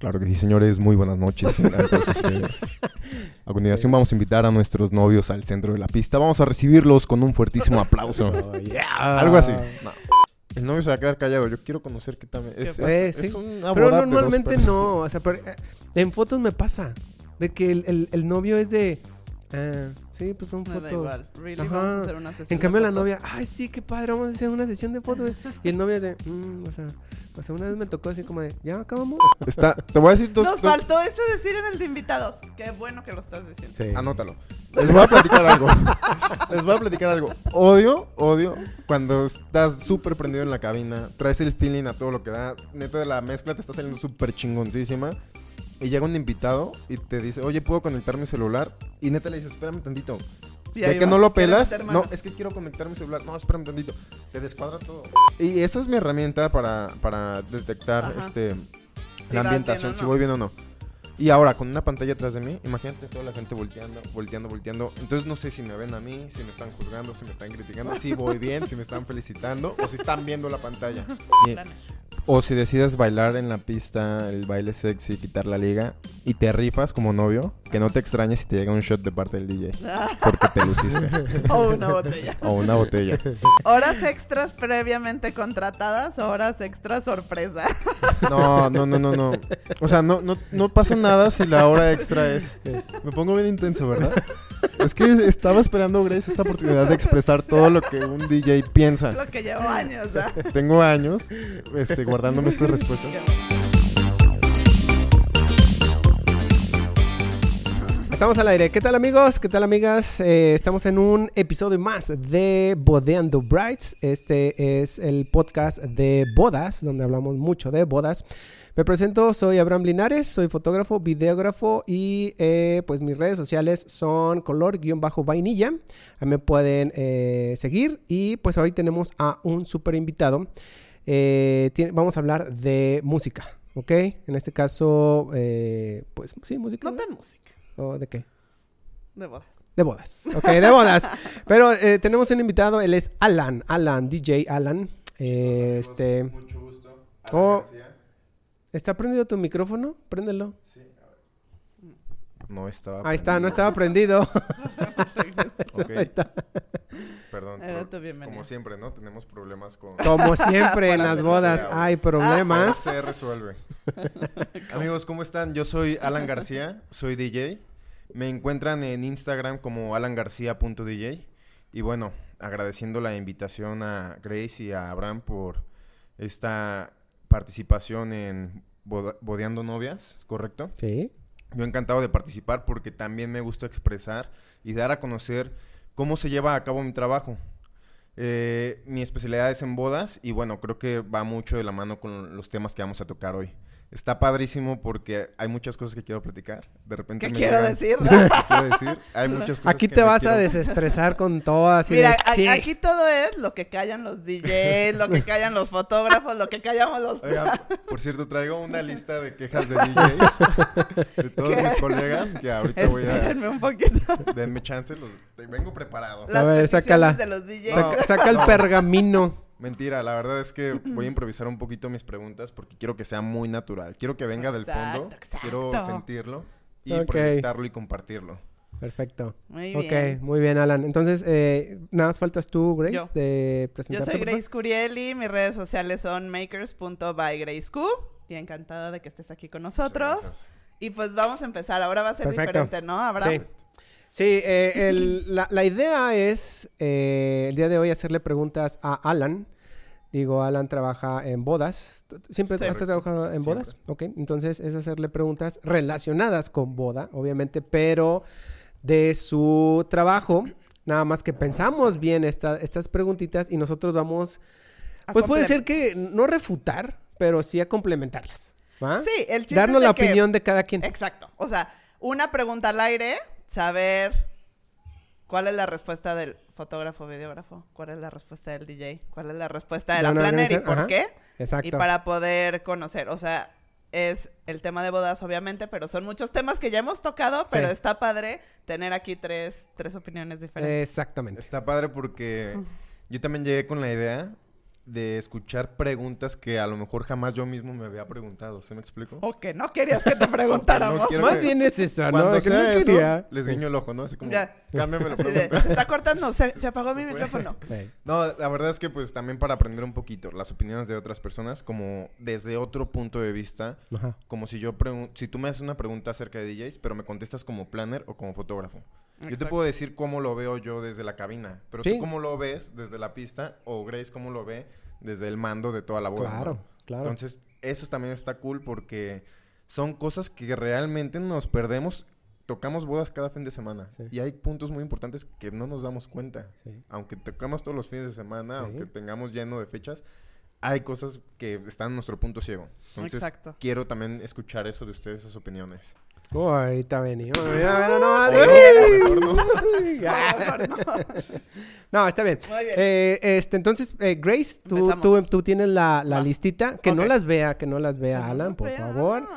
Claro que sí, señores. Muy buenas noches. A continuación vamos a invitar a nuestros novios al centro de la pista. Vamos a recibirlos con un fuertísimo aplauso. Oh, yeah. Algo así. No. El novio se va a quedar callado. Yo quiero conocer qué tal. Es, es- es sí. una Pero normalmente no. O sea, pero, eh, en fotos me pasa. De que el, el- el novio es de. ah, sí, pues son Me fotos. da igual. Really, Ajá. vamos a hacer una sesión En cambio, de la fotos. novia, ay, sí, qué padre, vamos a hacer una sesión de fotos. y el novio de, "Mm", o sea, o sea, una vez me tocó así como de, ¿ya acabamos? Está, te voy a decir dos. Nos dos- faltó eso decir en el de invitados. Qué bueno que lo estás diciendo. Sí. Anótalo. Les voy a platicar algo. Les voy a platicar algo. Odio, odio cuando estás súper prendido en la cabina, traes el feeling a todo lo que da. Neta, de la mezcla te está saliendo súper chingoncísima. Y llega un invitado y te dice, oye, ¿puedo conectar mi celular? Y neta le dices, espérame tantito. Sí, de que va. no lo pelas, no, es que quiero conectar mi celular. No, espérame tantito. Te descuadra todo. Y esa es mi herramienta para, para detectar Ajá. este, Si la ambientación, bien si voy bien o no. Y ahora, con una pantalla atrás de mí, imagínate toda la gente volteando, volteando, volteando. Entonces no sé si me ven a mí, si me están juzgando, si me están criticando, si voy bien, si me están felicitando o si están viendo la pantalla. Y- o si decides bailar en la pista, el baile sexy, quitar la liga y te rifas como novio, que no te extrañes si te llega un shot de parte del DJ, porque te luciste. o una botella. O una botella. Horas extras previamente contratadas o horas extras sorpresa. No, no, no, no, no. O sea, no, no, no pasa nada si la hora extra es. Me pongo bien intenso, ¿verdad? Es que estaba esperando, Grace, esta oportunidad de expresar todo lo que un DJ piensa. Lo que llevo años, ¿ah? Tengo años este, guardándome estas respuestas. Estamos al aire. ¿Qué tal amigos? ¿Qué tal amigas? Eh, estamos en un episodio más de Bodeando Brides. Este es el podcast de bodas, donde hablamos mucho de bodas. Me presento, soy Abraham Linares, soy fotógrafo, videógrafo y eh, pues mis redes sociales son color-vainilla. Ahí me pueden eh, seguir y pues hoy tenemos a un super invitado. Eh, tiene- vamos a hablar de música, ¿ok? En este caso, eh, pues sí, música. No tan música. ¿O de qué? De bodas. De bodas. Ok, de bodas. Pero eh, tenemos un invitado, él es Alan, Alan, DJ Alan. Eh, este, Mucho gusto. Oh. ¿Está prendido tu micrófono? Préndelo. No estaba. Ahí está, no estaba prendido. Ok. Ahí está. Perdón. Pero, pues, como siempre, ¿no? Tenemos problemas con. Como siempre en las bodas hay problemas. Se resuelve. Amigos, ¿cómo están? Yo soy Alan García, soy DJ. Me encuentran en Instagram como alangarcía.dj. Y bueno, agradeciendo la invitación a Grace y a Abraham por esta participación en Bodeando Novias, ¿correcto? Sí. Yo encantado de participar porque también me gusta expresar y dar a conocer cómo se lleva a cabo mi trabajo. Eh, mi especialidad es en bodas y bueno, creo que va mucho de la mano con los temas que vamos a tocar hoy. Está padrísimo porque hay muchas cosas que quiero platicar. De repente ¿Qué me quiero llegan- decir? ¿Qué quiero decir? Hay muchas cosas Aquí te vas a desestresar con todo así Mira, de, a- sí. aquí todo es lo que callan los DJs, lo que callan los fotógrafos, lo que callamos los... Oigan, por cierto, traigo una lista de quejas de DJs de todos ¿Qué? mis colegas que ahorita voy a... Espérenme un poquito. Denme chance, los- vengo preparado. Las ver, peticiones sácala. de los DJs. No. Saca, saca el No. pergamino. Mentira, la verdad es que voy a improvisar un poquito mis preguntas porque quiero que sea muy natural. Quiero que venga del Exacto, fondo. exacto. Quiero sentirlo y Ok. proyectarlo y compartirlo. Perfecto. Muy Ok, bien. muy bien, Alan. Entonces, eh, nada más faltas tú, Grace, Yo. de Yo presentarte. soy. Grace Curieli, mis redes sociales son makers.bygraceq y encantada de que estés aquí con nosotros. Y pues vamos a empezar, ahora va a ser Perfecto. diferente, ¿no, Abraham? Sí. Sí, eh, el- la, la idea es eh, el día de hoy hacerle preguntas a Alan. Digo, Alan trabaja en bodas. ¿Tú- ¿Siempre has trabajado en bodas? Ok, entonces es hacerle preguntas relacionadas con boda, obviamente, pero de su trabajo. Nada más que pensamos bien esta- estas preguntitas y nosotros vamos, A pues puede ser que no refutar, pero sí a complementarlas. ¿va? Sí, el chiste Darnos es de la que- opinión de cada quien. Exacto. O sea, una pregunta al aire, saber cuál es la respuesta del fotógrafo, videógrafo, cuál es la respuesta del DJ, cuál es la respuesta de la una planner y por ajá. qué. Exacto. Y para poder conocer, o sea, es el tema de bodas, obviamente, pero son muchos temas que ya hemos tocado, pero Sí. está padre tener aquí tres, tres opiniones diferentes. Exactamente. Está padre porque yo también llegué con la idea de escuchar preguntas que a lo mejor jamás yo mismo me había preguntado. ¿Se me explico? O que no querías que te preguntáramos. Más que- bien es eso, ¿no? Cuando que no sea eso, quería. les guiño el ojo, ¿no? Así como, Ya. cámbiame la Así de, pregunta. se está cortando, se, se apagó mi micrófono. Sí. No, la verdad es que pues también para aprender un poquito las opiniones de otras personas, como desde otro punto de vista, Ajá. como si yo pregun- si tú me haces una pregunta acerca de DJs, pero me contestas como planner o como fotógrafo. Yo te puedo decir cómo lo veo yo desde la cabina, pero Sí. tú cómo lo ves desde la pista o Grace cómo lo ve desde el mando de toda la boda. ¿no? Claro, claro. Entonces, eso también está cool porque son cosas que realmente nos perdemos. Tocamos bodas cada fin de semana Sí. y hay puntos muy importantes que no nos damos cuenta. Sí. Aunque tocamos todos los fines de semana, Sí. aunque tengamos lleno de fechas, hay cosas que están en nuestro punto ciego. Entonces, Exacto. quiero también escuchar eso de ustedes, esas opiniones. Oh, ahorita venimos. Mira, mira. Mejor no. No, está bien. Muy bien. Eh, este, entonces, eh, Grace, tú, Empezamos. tú, tú tienes la, listita. Que no las vea, que no las vea No, Alan, por favor.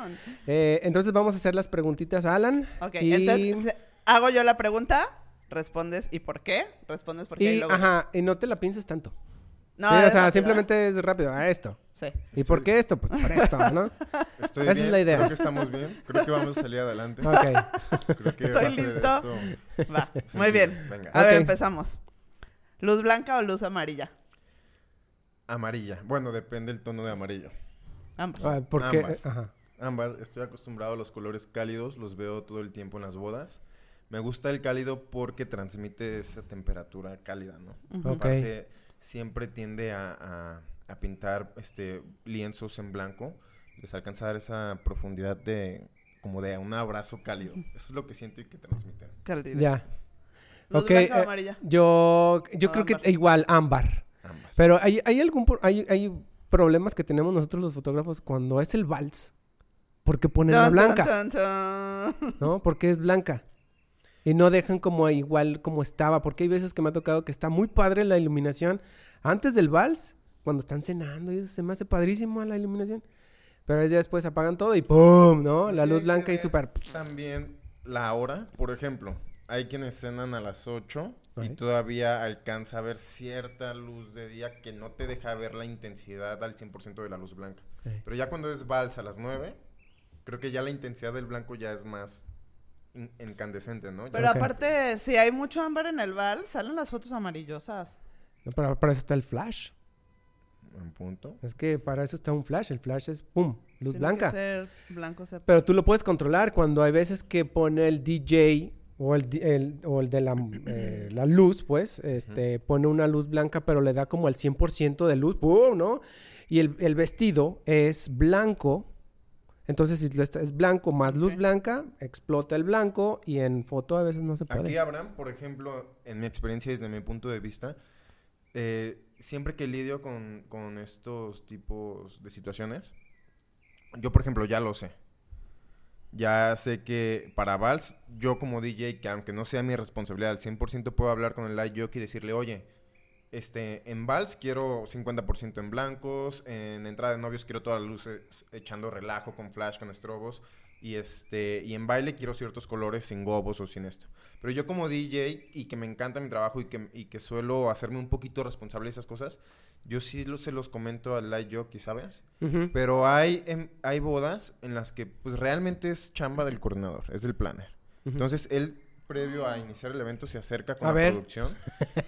Eh, entonces vamos a hacer las preguntitas a Alan. Ok, y, entonces hago yo la pregunta, respondes ¿y por qué? Respondes por qué y, y, luego... ajá, y no te la pienses tanto. No, Sí, o es sea, rápido, simplemente es rápido. A esto. ¿eh? Sí. ¿Y por qué esto? Pues por esto, ¿no? Estoy Esa es bien, la idea. Creo que estamos bien. Creo que vamos a salir adelante. Ok. Creo que Estoy va a ser listo. esto Va, muy sencillo. bien. Venga. A ver, Ok. empezamos. ¿Luz blanca o luz amarilla? Amarilla. Bueno, depende el tono de amarillo. Ambos. Ah, ¿Por qué? Ámbar. Ajá. Ámbar, estoy acostumbrado a los colores cálidos, los veo todo el tiempo en las bodas. Me gusta el cálido porque transmite esa temperatura cálida, ¿no? Ujú. Ok. Aparte, siempre tiende a, a- a pintar este lienzos en blanco. Les alcanza a dar esa profundidad de como de un abrazo cálido. Eso es lo que siento y que transmiten. Calidez. Ya. ¿Luz Ok, blanca o eh, amarilla? Yo, yo creo que igual, ámbar. Ámbar. Pero hay, hay algún por- hay, hay problemas que tenemos nosotros los fotógrafos cuando es el vals. ¿Por qué ponen la blanca? ¿No? Porque es blanca. Y no dejan como igual como estaba. Porque hay veces que me ha tocado que está muy padre la iluminación antes del vals, cuando están cenando. Y eso se me hace padrísimo la iluminación. Pero ya después apagan todo y ¡pum! ¿no? La luz blanca y súper... También la hora, por ejemplo, hay quienes cenan a las 8 y todavía alcanza a ver cierta luz de día que no te deja ver la intensidad al 100% de la luz blanca. Pero ya cuando es vals a las 9, creo que ya la intensidad del blanco ya es más in- incandescente, ¿no? Ya- Pero aparte, si hay mucho ámbar en el val, salen las fotos amarillosas. No, para, para eso está el flash. En punto. Es que para eso está un flash. El flash es ¡pum! Luz Tiene blanca. que ser blanco sepia. Pero tú lo puedes controlar cuando hay veces que pone el DJ o el, o el de la, eh, la luz, pues, este, pone una luz blanca, pero le da como el 100% de luz, ¡pum! ¿no? Y el, el vestido es blanco. Entonces, si es blanco más luz Ok. blanca, explota el blanco y en foto a veces no se puede. Aquí, Abraham, por ejemplo, en mi experiencia desde mi punto de vista, eh, siempre que lidio con, con estos tipos de situaciones, yo, por ejemplo, ya lo sé. Ya sé que para Vals, yo como DJ, que aunque no sea mi responsabilidad al 100%, puedo hablar con el light jockey y decirle, oye, este, en Vals quiero 50% en blancos, en entrada de novios quiero todas las luces echando relajo con flash, con estrobos, y este, y en baile quiero ciertos colores sin gobos o sin esto. Pero yo como DJ y que me encanta mi trabajo y que, y que suelo hacerme un poquito responsable de esas cosas, yo sí lo- se los comento al light jockey, ¿sabes? Ujú. Pero hay, em, hay bodas en las que pues realmente es chamba del coordinador, es del planner. Entonces él previo a iniciar el evento se acerca con A la ver. producción.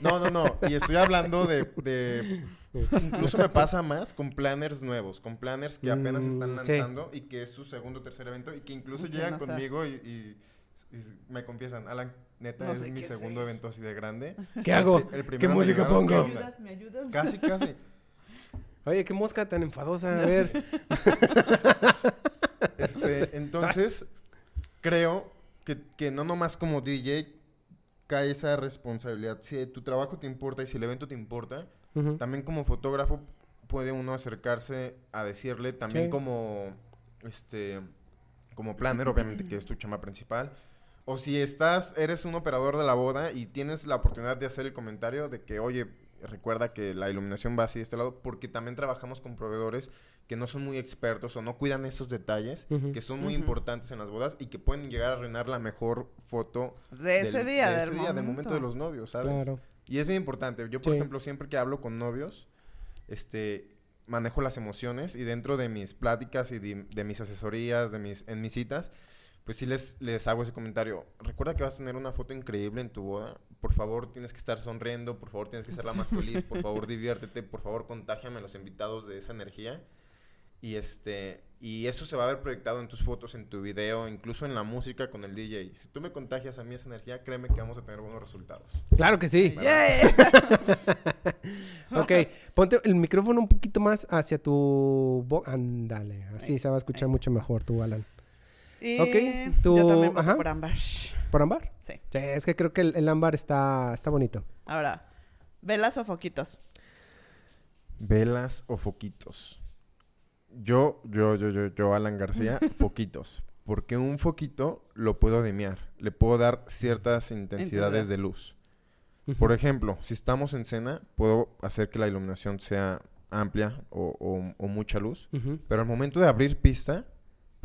No, no, no. Y estoy hablando de, de- Incluso me pasa más con planners nuevos, con planners que apenas Mm, están sí. lanzando y que es su segundo o tercer evento y que incluso llegan conmigo y, y- y me confiesan, Alan, neta, No es mi qué segundo hacer". evento así de grande. ¿Qué hago? El ¿Qué primero me música ¿qué pongo? ¿Me onda? ayudas? ¿Me ayudas? Casi, casi. Oye, qué mosca tan enfadosa. A ver. Este, entonces, creo que, que no nomás como DJ cae esa responsabilidad. Si tu trabajo te importa y si el evento te importa, también como fotógrafo puede uno acercarse a decirle, también Sí. como este como planner, obviamente que es tu chama principal. O si estás, eres un operador de la boda y tienes la oportunidad de hacer el comentario de que, oye, recuerda que la iluminación va así de este lado, porque también trabajamos con proveedores que no son muy expertos o no cuidan esos detalles que son muy importantes en las bodas y que pueden llegar a arruinar la mejor foto De ese del- día, de del ese día, del momento momento. de los novios, ¿sabes? Claro. Y es bien importante. Yo, por Sí. ejemplo, siempre que hablo con novios, este, manejo las emociones y dentro de mis pláticas y de, de mis asesorías, de mis, en mis citas, pues sí les, les hago ese comentario. Recuerda que vas a tener una foto increíble en tu boda. Por favor, tienes que estar sonriendo. Por favor, tienes que ser la más feliz. Por favor, diviértete. Por favor, contágiame a los invitados de esa energía. Y este y eso se va a ver proyectado en tus fotos, en tu video, incluso en la música con el DJ. Si tú me contagias a mí esa energía, créeme que vamos a tener buenos resultados. Claro que sí. Yay. Ok, ponte el micrófono un poquito más hacia tu... Ándale, así se va a escuchar mucho mejor tú, Alan. Y Ok, tú- yo también voto ajá. por Ámbar. ¿Por ámbar? Sí. Sí, es que creo que el, el ámbar está, está bonito. Ahora, ¿velas o foquitos? Velas o foquitos. Yo, yo, yo, yo, yo, Alan García, foquitos. Porque un foquito lo puedo demiar. Le puedo dar ciertas intensidades de luz. Por ejemplo, si estamos en cena, puedo hacer que la iluminación sea amplia o, o- o mucha luz. Pero al momento de abrir pista,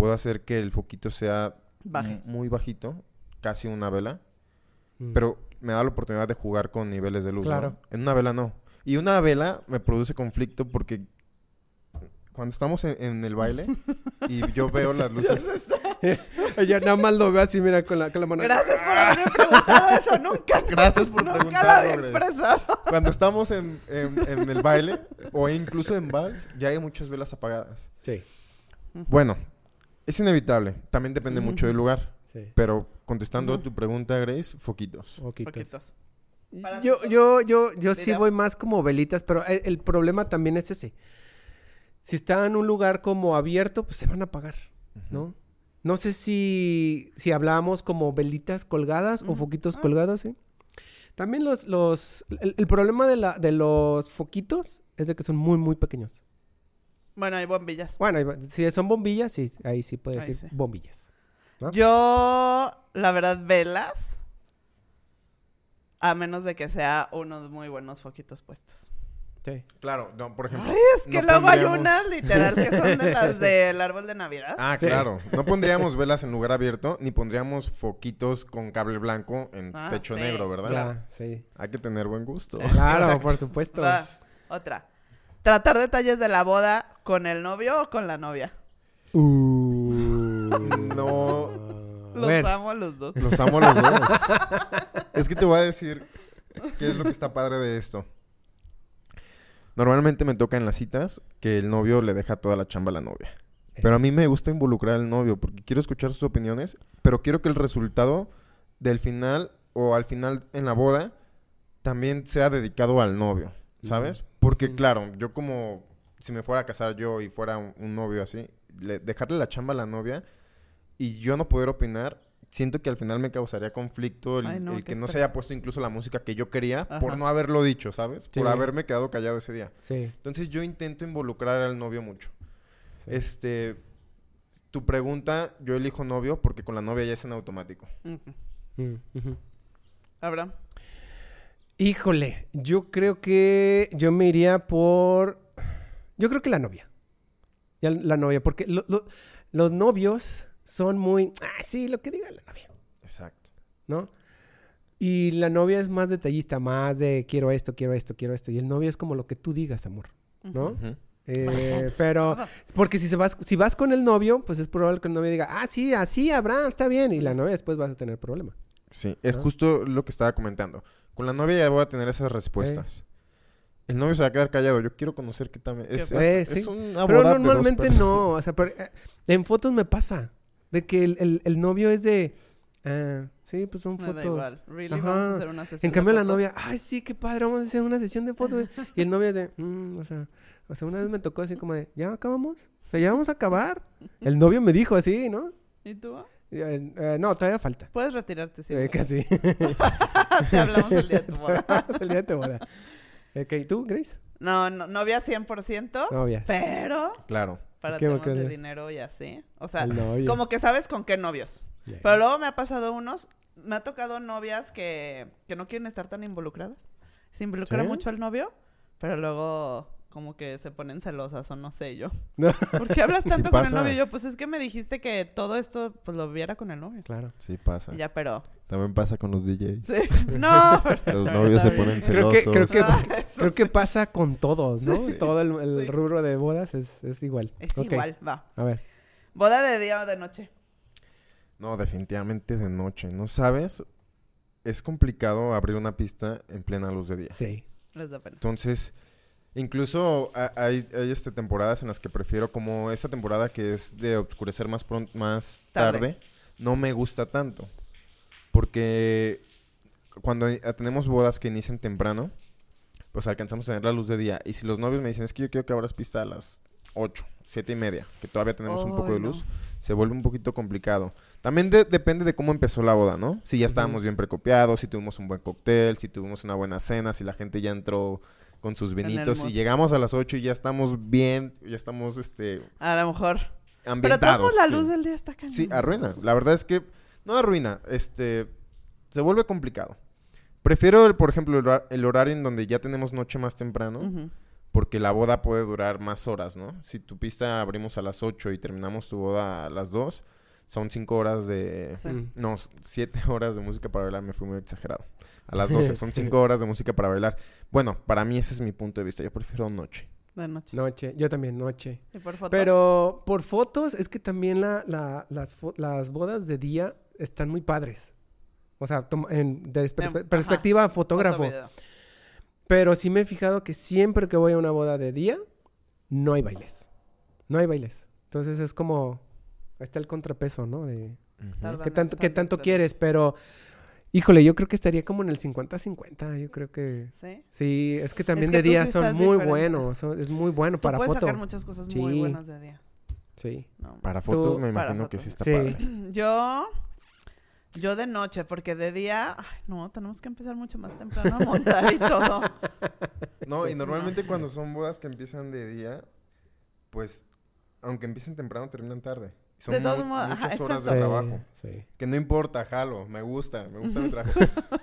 puedo hacer que el foquito sea Baje. muy bajito, casi una vela. Mm. Pero me da la oportunidad de jugar con niveles de luz. ¿no? Claro. En una vela no. Y una vela me produce conflicto porque cuando estamos en, en el baile y yo veo las luces. Ella nada más lo ve así, mira, con la, con la mano. Gracias por haberme preguntado eso. Nunca. Gracias por Nunca lo preguntarlo, había Grace. expresado. Cuando estamos en, en- en el baile o incluso en vals, ya hay muchas velas apagadas. Sí, Bueno, es inevitable. También depende mucho del lugar. sí. Pero contestando a tu pregunta, Grace, foquitos. Foquitos. Yo, yo, yo, yo sí voy más como velitas, pero el, el problema también es ese. Si está en un lugar como abierto, pues se van a apagar, ¿no? No sé si, si hablamos como velitas colgadas o foquitos Ah. colgados, ¿sí? También los, los, el, el problema de, la, de los foquitos es de que son muy, muy pequeños. Bueno, hay bombillas. Bueno, si son bombillas, sí, ahí sí puede Ahí decir sí. bombillas. ¿no? Yo, la verdad, velas. A menos de que sea unos muy buenos foquitos puestos. Sí. Claro, no, por ejemplo. Ay, es que no luego hay pondríamos- unas literal que son de las del árbol de Navidad. Ah, Sí. claro. No pondríamos velas en lugar abierto, ni pondríamos foquitos con cable blanco en Ah, techo sí. negro, ¿verdad? Ya, sí. Hay que tener buen gusto. Claro, Exacto. por supuesto. Va, otra. Tratar detalles de la boda con el novio o con la novia. Uh. No. Los Bueno. amo a los dos. Los amo a los dos. es que te voy a decir qué es lo que está padre de esto. Normalmente me toca en las citas que el novio le deja toda la chamba a la novia. Pero a mí me gusta involucrar al novio porque quiero escuchar sus opiniones, pero quiero que el resultado del final o al final en la boda también sea dedicado al novio, ¿sabes? Porque claro, yo como si me fuera a casar yo y fuera un, un novio así, le- dejarle la chamba a la novia y yo no poder opinar, siento que al final me causaría conflicto el, Ay, no, el qué que no se haya puesto incluso la música que yo quería por no haberlo dicho, ¿sabes? Por haberme quedado callado ese día. Sí. Entonces yo intento involucrar al novio mucho. Sí. Este, tu pregunta, yo elijo novio porque con la novia ya es en automático. Mm. Abraham. Híjole, yo creo que yo me iría por... Yo creo que la novia. Ya la novia, porque lo- lo- los novios son muy... Ah, sí, lo que diga la novia, Exacto. ¿no? Y la novia es más detallista, más de quiero esto, quiero esto, quiero esto. Y el novio es como lo que tú digas, amor, ¿no? Eh, pero... Porque si, se vas, si vas con el novio, pues es probable que el novio diga, ah, sí, así, Abraham, está bien. Y la novia después vas a tener problema. Sí, es ¿No? justo lo que estaba comentando. Con la novia ya voy a tener esas respuestas. El novio se va a quedar callado. Yo quiero conocer qué también. Es, ¿Qué es, pasa? es Eh, sí. una Pero boda de dos normalmente no. O sea, pero, eh, en fotos me pasa. De que el, el- el novio es de... ah, sí, pues son Me fotos. da igual. Really, Ajá. vamos a hacer una sesión En cambio de la fotos? novia, ay, sí, qué padre, vamos a hacer una sesión de fotos. y el novio es de, "Mm", o sea, o sea, una vez me tocó así como de, ¿ya acabamos? O sea, ya vamos a acabar. El novio me dijo así, ¿no? ¿Y tú? Eh, eh, no, todavía falta. Puedes retirarte, sí. Eh, casi. Te hablamos el día de tu boda. Es el día de tu boda. Ok, ¿tú, Grace? No, no, novia 100%, Novias. pero Claro. para ¿Qué temas de dinero y así. O sea, como que sabes con qué novios. Pero luego me ha pasado unos, me ha tocado novias que, que no quieren estar tan involucradas. Se involucra ¿Sí? mucho el novio, pero luego como que se ponen celosas o no sé yo. ¿Por qué hablas Sí tanto con el novio? Yo, pues es que me dijiste que todo esto pues lo viera con el novio. Claro. Sí pasa. Y ya, pero... También pasa con los DJs. Sí. No, pero... Los novios se ponen Creo celosos. que- creo que- Ah, Creo que pasa con todos, ¿no? Sí. Todo el, el Sí. rubro de bodas es, es igual. Es igual, va. A ver. ¿Boda de día o de noche? No, definitivamente de noche. ¿No sabes? Es complicado abrir una pista en plena luz de día. Sí. Les da pena. Entonces, incluso ha- hay, hay este, temporadas en las que prefiero, como esta temporada que es de oscurecer más pronto, más Tarde. tarde, no me gusta tanto. Porque cuando i- tenemos bodas que inician temprano, pues alcanzamos a tener la luz de día. Y si los novios me dicen, es que yo quiero que abras pista a las 8, 7 y media, que todavía tenemos un poco de luz, se vuelve un poquito complicado. También de- depende de cómo empezó la boda, ¿no? Si ya estábamos bien precopiados, si tuvimos un buen cóctel, si tuvimos una buena cena, si la gente ya entró con sus vinitos y llegamos a las 8 y ya estamos bien, ya estamos este A lo mejor. Pero ambientados. todos la sí. luz del día está cañón. Sí, arruina. La verdad es que no arruina, este se vuelve complicado. Prefiero, el- por ejemplo, el, el horario en donde ya tenemos noche más temprano, porque la boda puede durar más horas, ¿no? Si tu pista abrimos a las 8 y terminamos tu boda a las 2, son 5 horas de... Sí. No, 7 horas de música para bailar, me fui muy exagerado. A las 12, son 5 horas de música para bailar. Bueno, para mí ese es mi punto de vista, yo prefiero noche. De noche. Noche. Yo también, noche. ¿Y por fotos? Pero por fotos es que también la, la- las, bodas de día están muy padres. O sea, toma- en, de Em, ajá. perspectiva fotógrafo. Pero sí me he fijado que siempre que voy a una boda de día, no hay bailes. No hay bailes. Entonces es como... Ahí está el contrapeso, ¿no? De qué tanto, qué tanto quieres, pero... Híjole, yo creo que estaría como en el 50-50. Yo creo que... ¿Sí? Sí, es que también que de día sí son muy diferente. buenos. son- es muy bueno Tú para puedes foto. sacar muchas cosas muy buenas de día. Sí. No. Para fotos Tú- me imagino que sí está Sí. padre. Yo... Yo de noche, porque de día... Ay, no, tenemos que empezar mucho más temprano a montar y todo. No, y normalmente cuando son bodas que empiezan de día, pues, aunque empiecen temprano, terminan tarde. Son De todos ajá, muchas horas de trabajo. Sí. Que no importa, jalo, me gusta, me gusta mi trabajo.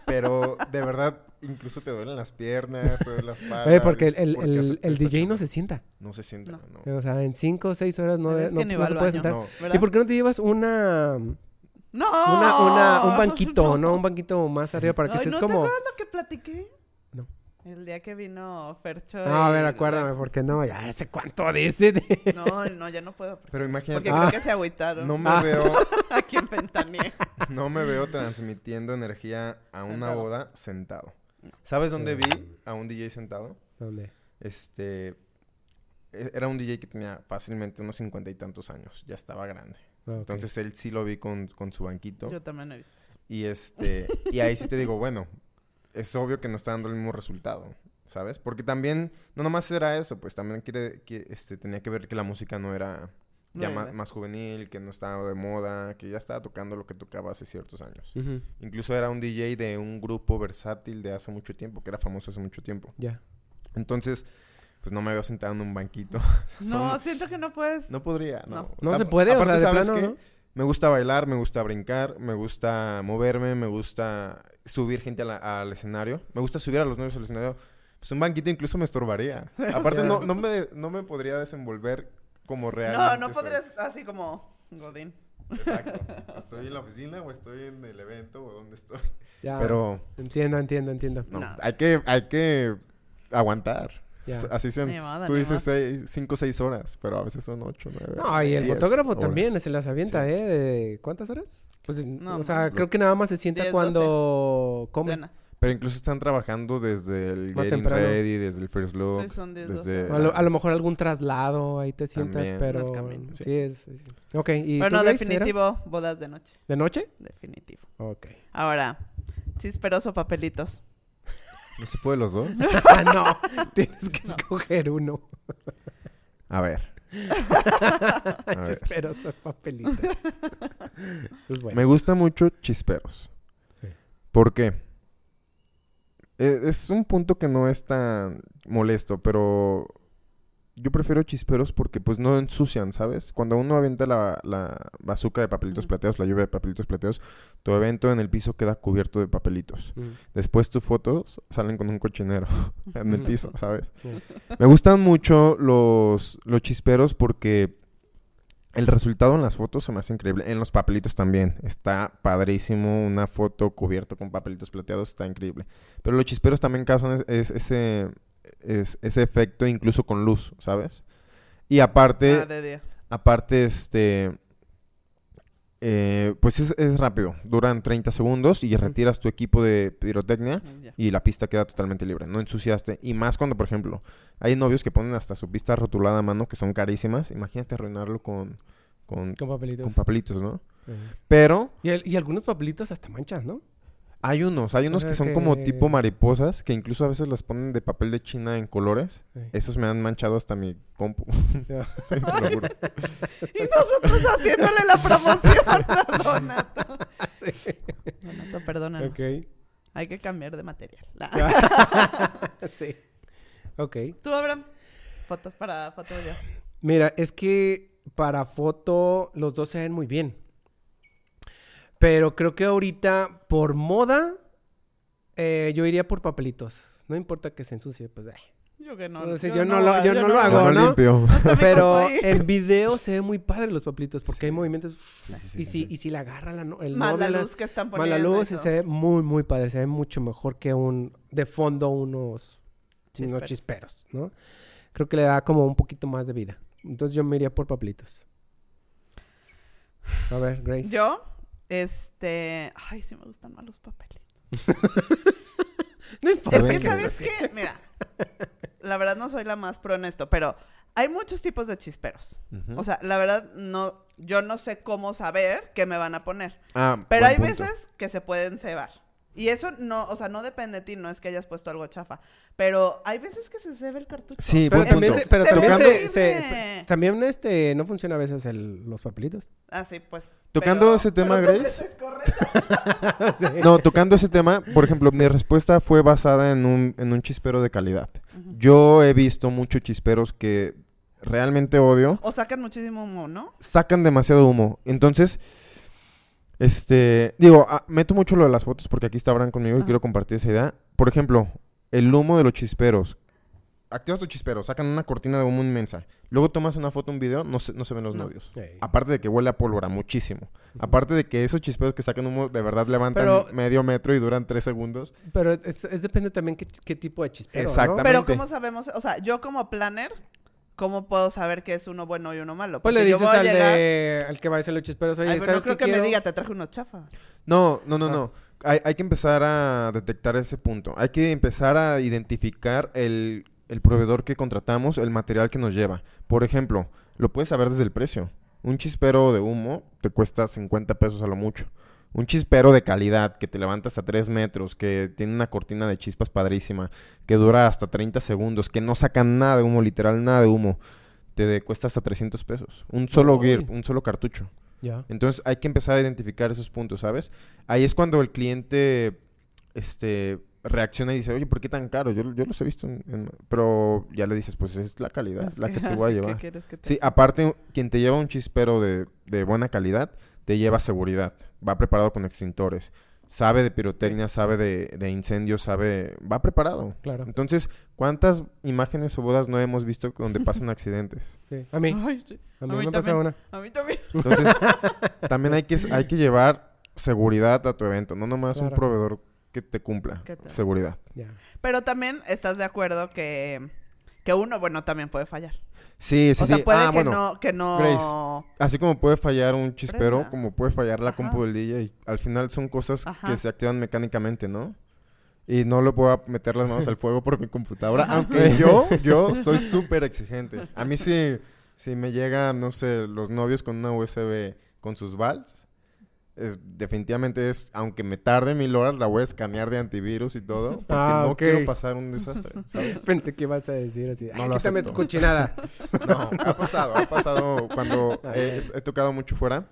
Pero de verdad, incluso te duelen las piernas, te duelen las espalda. Oye, porque el, el, ¿por qué el- DJ no se sienta. No se sienta, No. no. O sea, en cinco o seis horas no, no, no se puede sentar. ¿Y por qué no te llevas una, ¡No! una, una- un banquito, no. Un banquito más arriba para que Ay, estés ¿no como... te acuerdas lo que platiqué? No. El día que vino Fercho. No, a ver, acuérdame, porque no, ya sé cuánto dice. de- No, no, ya no puedo. Porque, Pero imagínate, porque Ah. creo que se agüitaron. no me Ah. veo, Aquí en Ventanier. no me veo transmitiendo energía a una Sentado. boda sentado. ¿Sabes dónde vi a un DJ sentado? ¿Dónde? Este, e- era un DJ que tenía fácilmente unos cincuenta y tantos años, ya estaba grande. Ah. Entonces él sí lo vi con, con su banquito. Yo también he visto eso. Y este, y ahí sí te digo, bueno, es obvio que no está dando el mismo resultado, ¿sabes? Porque también, no nomás era eso, pues también quiere, que, este, tenía que ver que la música no era ya No, ya. más juvenil, que no estaba de moda, que ya estaba tocando lo que tocaba hace ciertos años. Incluso era un DJ de un grupo versátil de hace mucho tiempo, que era famoso hace mucho tiempo. Ya. Entonces, pues no me veo sentado en un banquito. No, Son- siento que no puedes. no podría, no. No. No se puede, o aparte, sea, de ¿sabes plano, qué? ¿no? Me gusta bailar, me gusta brincar, me gusta moverme, me gusta subir gente la- al escenario. Me gusta subir a los novios al escenario. Pues un banquito incluso me estorbaría. Aparte, no, no, me, no me podría desenvolver como realmente No, no soy. podrías así como Godín. Exacto. Estoy en la oficina o estoy en el evento o donde estoy. Ya. Pero Entiendo, entiendo, entiendo. no, No. hay que hay que aguantar. Así son. Modo, tú dices seis, cinco o seis horas, pero a veces son ocho, nueve. No, y el fotógrafo horas. también se las avienta, Sí. ¿eh? De, ¿Cuántas horas? Pues, No, o sea, no. creo que nada más se sienta 10, cuando come. Cenas. Pero incluso están trabajando desde el Más Getting temprano. Ready, desde el First Look. Sí, son 10, 12 desde- O A lo, a lo mejor algún traslado, ahí te sientas, También. pero... En el camino. Sí, Sí. es... sí. Ok, ¿y Pero no, Grace, era? definitivo, bodas de noche. ¿De noche? Definitivo. Ok. Ahora, chisperoso papelitos. ¿No se puede los dos? ah, no, tienes que escoger uno. A ver. A ver. Chisperoso papelitos. Pues bueno. Me gusta mucho chisperos. Sí. ¿Por qué? Eh, es un punto que no es tan molesto, pero yo prefiero chisperos porque pues no ensucian, ¿sabes? Cuando uno avienta la, la bazooka de papelitos plateados, la lluvia de papelitos plateados, tu evento en el piso queda cubierto de papelitos. Después tus fotos salen con un cochinero en el piso, ¿sabes? Me gustan mucho los, los chisperos porque el resultado en las fotos se me hace increíble. En los papelitos también. Está padrísimo. Una foto cubierta con papelitos plateados está increíble. Pero los chisperos también causan es- es- ese, es- ese efecto incluso con luz, ¿sabes? Y aparte, Ah, de día. aparte, este, eh, pues es, es rápido, duran 30 segundos y retiras tu equipo de pirotecnia Ya. y la pista queda totalmente libre, no ensuciaste. Y más cuando, por ejemplo, hay novios que ponen hasta su pista rotulada a mano, que son carísimas, imagínate arruinarlo con, con, Con papelitos. con papelitos, ¿no? Pero Y, el- y algunos papelitos hasta manchas, ¿no? Hay unos, hay unos sea que son como tipo mariposas, que incluso a veces las ponen de papel de China en colores. Sí. Esos me han manchado hasta mi compu. Ya. Sí, te lo juro. Y nosotros haciéndole la promoción a Donato. Donato, perdónanos. ok. Hay que cambiar de material. Sí. Ok. Tú, Abraham. Fotos para foto video. Mira, es que para foto los dos se ven muy bien. Pero creo que ahorita, por moda, eh, yo iría por papelitos. No importa que se ensucie, pues. ay. Yo que no. No sé, yo no lo- yo no lo hago. no. Pero en video se ven muy padres los papelitos porque hay movimientos. Sí, sí, sí, y, sí, si, sí. y si la agarra la el Más la luz que están más poniendo. la luz se ve muy, muy padre. Se ve mucho mejor que un de fondo unos, unos Chisperos. chisperos, ¿no? Creo que le da como un poquito más de vida. Entonces yo me iría por papelitos. A ver, Grace. Yo, este. Ay, sí me gustan más los papeles. No Es importa que, que- ¿sabes qué? Mira, la verdad no soy la más pro en esto, pero hay muchos tipos de chisperos. O sea, la verdad, no, yo no sé cómo saber qué me van a poner. Ah, Pero hay punto. veces que se pueden cebar. Y eso no, o sea, no depende de ti, no es que hayas puesto algo chafa. Pero hay veces que se ceba el cartucho. Sí, Pero buen también, punto. se- pero Se también, ve se, se- también este, no funciona a veces el- los papelitos. Ah, sí, pues. Tocando pero- ese tema, Grace. es correcto. Sí. No, tocando ese tema, por ejemplo, mi respuesta fue basada en un, en un chispero de calidad. Yo he visto muchos chisperos que realmente odio. O sacan muchísimo humo, ¿no? sacan demasiado humo. Entonces, este, digo, ah, meto mucho lo de las fotos porque aquí está Abraham conmigo y Ajá. quiero compartir esa idea. Por ejemplo, el humo de los chisperos. Activas tu chispero, sacan una cortina de humo inmensa. Luego tomas una foto, un video, no se, no se ven los No. novios. Sí. Aparte de que huele a pólvora muchísimo. Aparte de que esos chisperos que sacan humo de verdad levantan Pero- medio metro y duran tres segundos. Pero es, es depende también qué, qué tipo de chispero, ¿no? Exactamente. Pero ¿cómo sabemos? O sea, yo como planner, ¿cómo puedo saber que es uno bueno y uno malo? Pues le yo dices voy al, llegar- de, al que va a hacer los oye, Ay, pero ¿sabes no creo qué que me diga, te traje unos chafas. No, no, no, Ah. no. Hay, hay que empezar a detectar ese punto. Hay que empezar a identificar el, el proveedor que contratamos, el material que nos lleva. Por ejemplo, lo puedes saber desde el precio. Un chispero de humo te cuesta 50 pesos a lo mucho. Un chispero de calidad que te levanta hasta 3 metros, que tiene una cortina de chispas padrísima, que dura hasta 30 segundos, que no saca nada de humo, literal nada de humo, te de- cuesta hasta 300 pesos. Un solo Uy. gear, un solo cartucho. Ya. Entonces hay que empezar a identificar esos puntos, ¿sabes? Ahí es cuando el cliente este, reacciona y dice, oye, ¿por qué tan caro? Yo, yo los he visto, en- en- pero ya le dices, pues es la calidad, Es la que te voy a ¿Qué llevar. quieres que te- Sí, aparte, quien te lleva un chispero de, de buena calidad, te lleva seguridad, va preparado con extintores, sabe de pirotecnia, sabe de, de incendios, sabe, va preparado. Claro. Entonces, ¿cuántas imágenes o bodas no hemos visto donde pasan accidentes? Sí. A mí. Ay, sí. A mí, a mí me pasó también. una. A mí también. Entonces, también hay que, hay que llevar seguridad a tu evento, no nomás un proveedor que te cumpla Que te- seguridad. Ya. Pero también estás de acuerdo que, que uno, bueno, también puede fallar. Sí, sí, o sea, sí. puede Ah, que bueno, no, que no. Grace. así como puede fallar un chispero, Prenda. como puede fallar la Ajá. compu del DJ. Al final son cosas Ajá. que se activan mecánicamente, ¿no? Y no le puedo meter las manos al fuego por mi computadora, aunque yo, yo soy súper exigente. A mí sí, si me llegan, no sé, los novios con una USB con sus vals, es, definitivamente es, aunque me tarde mil horas, la voy a escanear de antivirus y todo, porque Ah, no quiero pasar un desastre, ¿sabes? Pensé que ibas a decir así. No "Ay, lo quítame acepto. tu cochinada. No, ha pasado, ha pasado cuando Ah, he, he tocado mucho fuera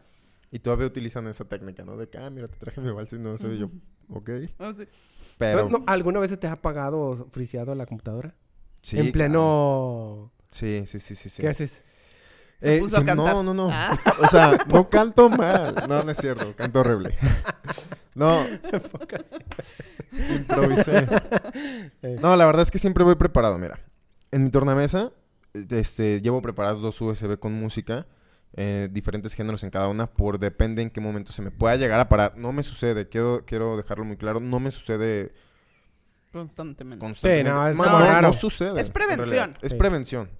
y todavía utilizan esa técnica, ¿no? De que, ah, mira, te traje mi vals y no soy yo. Ok. Ah, sí. Pero, No, no, ¿Alguna vez se te ha apagado o friseado la computadora? sí, en pleno... claro. Sí, sí, sí, sí. sí. ¿Qué haces? Se Eh, puso a sí, cantar. No, no, no. Ah. O sea, no canto mal. No, no es cierto. Canto horrible. No, improvisé. Eh, No, la verdad es que siempre voy preparado, mira. En mi tornamesa, este, llevo preparadas dos USB con música, eh, diferentes géneros en cada una, por depende en qué momento se me pueda llegar a parar. No me sucede, quiero, quiero dejarlo muy claro, no me sucede Constantemente. constantemente. Sí, no, es Ma- como no, raro. no sucede. Es en prevención. Es Sí. prevención.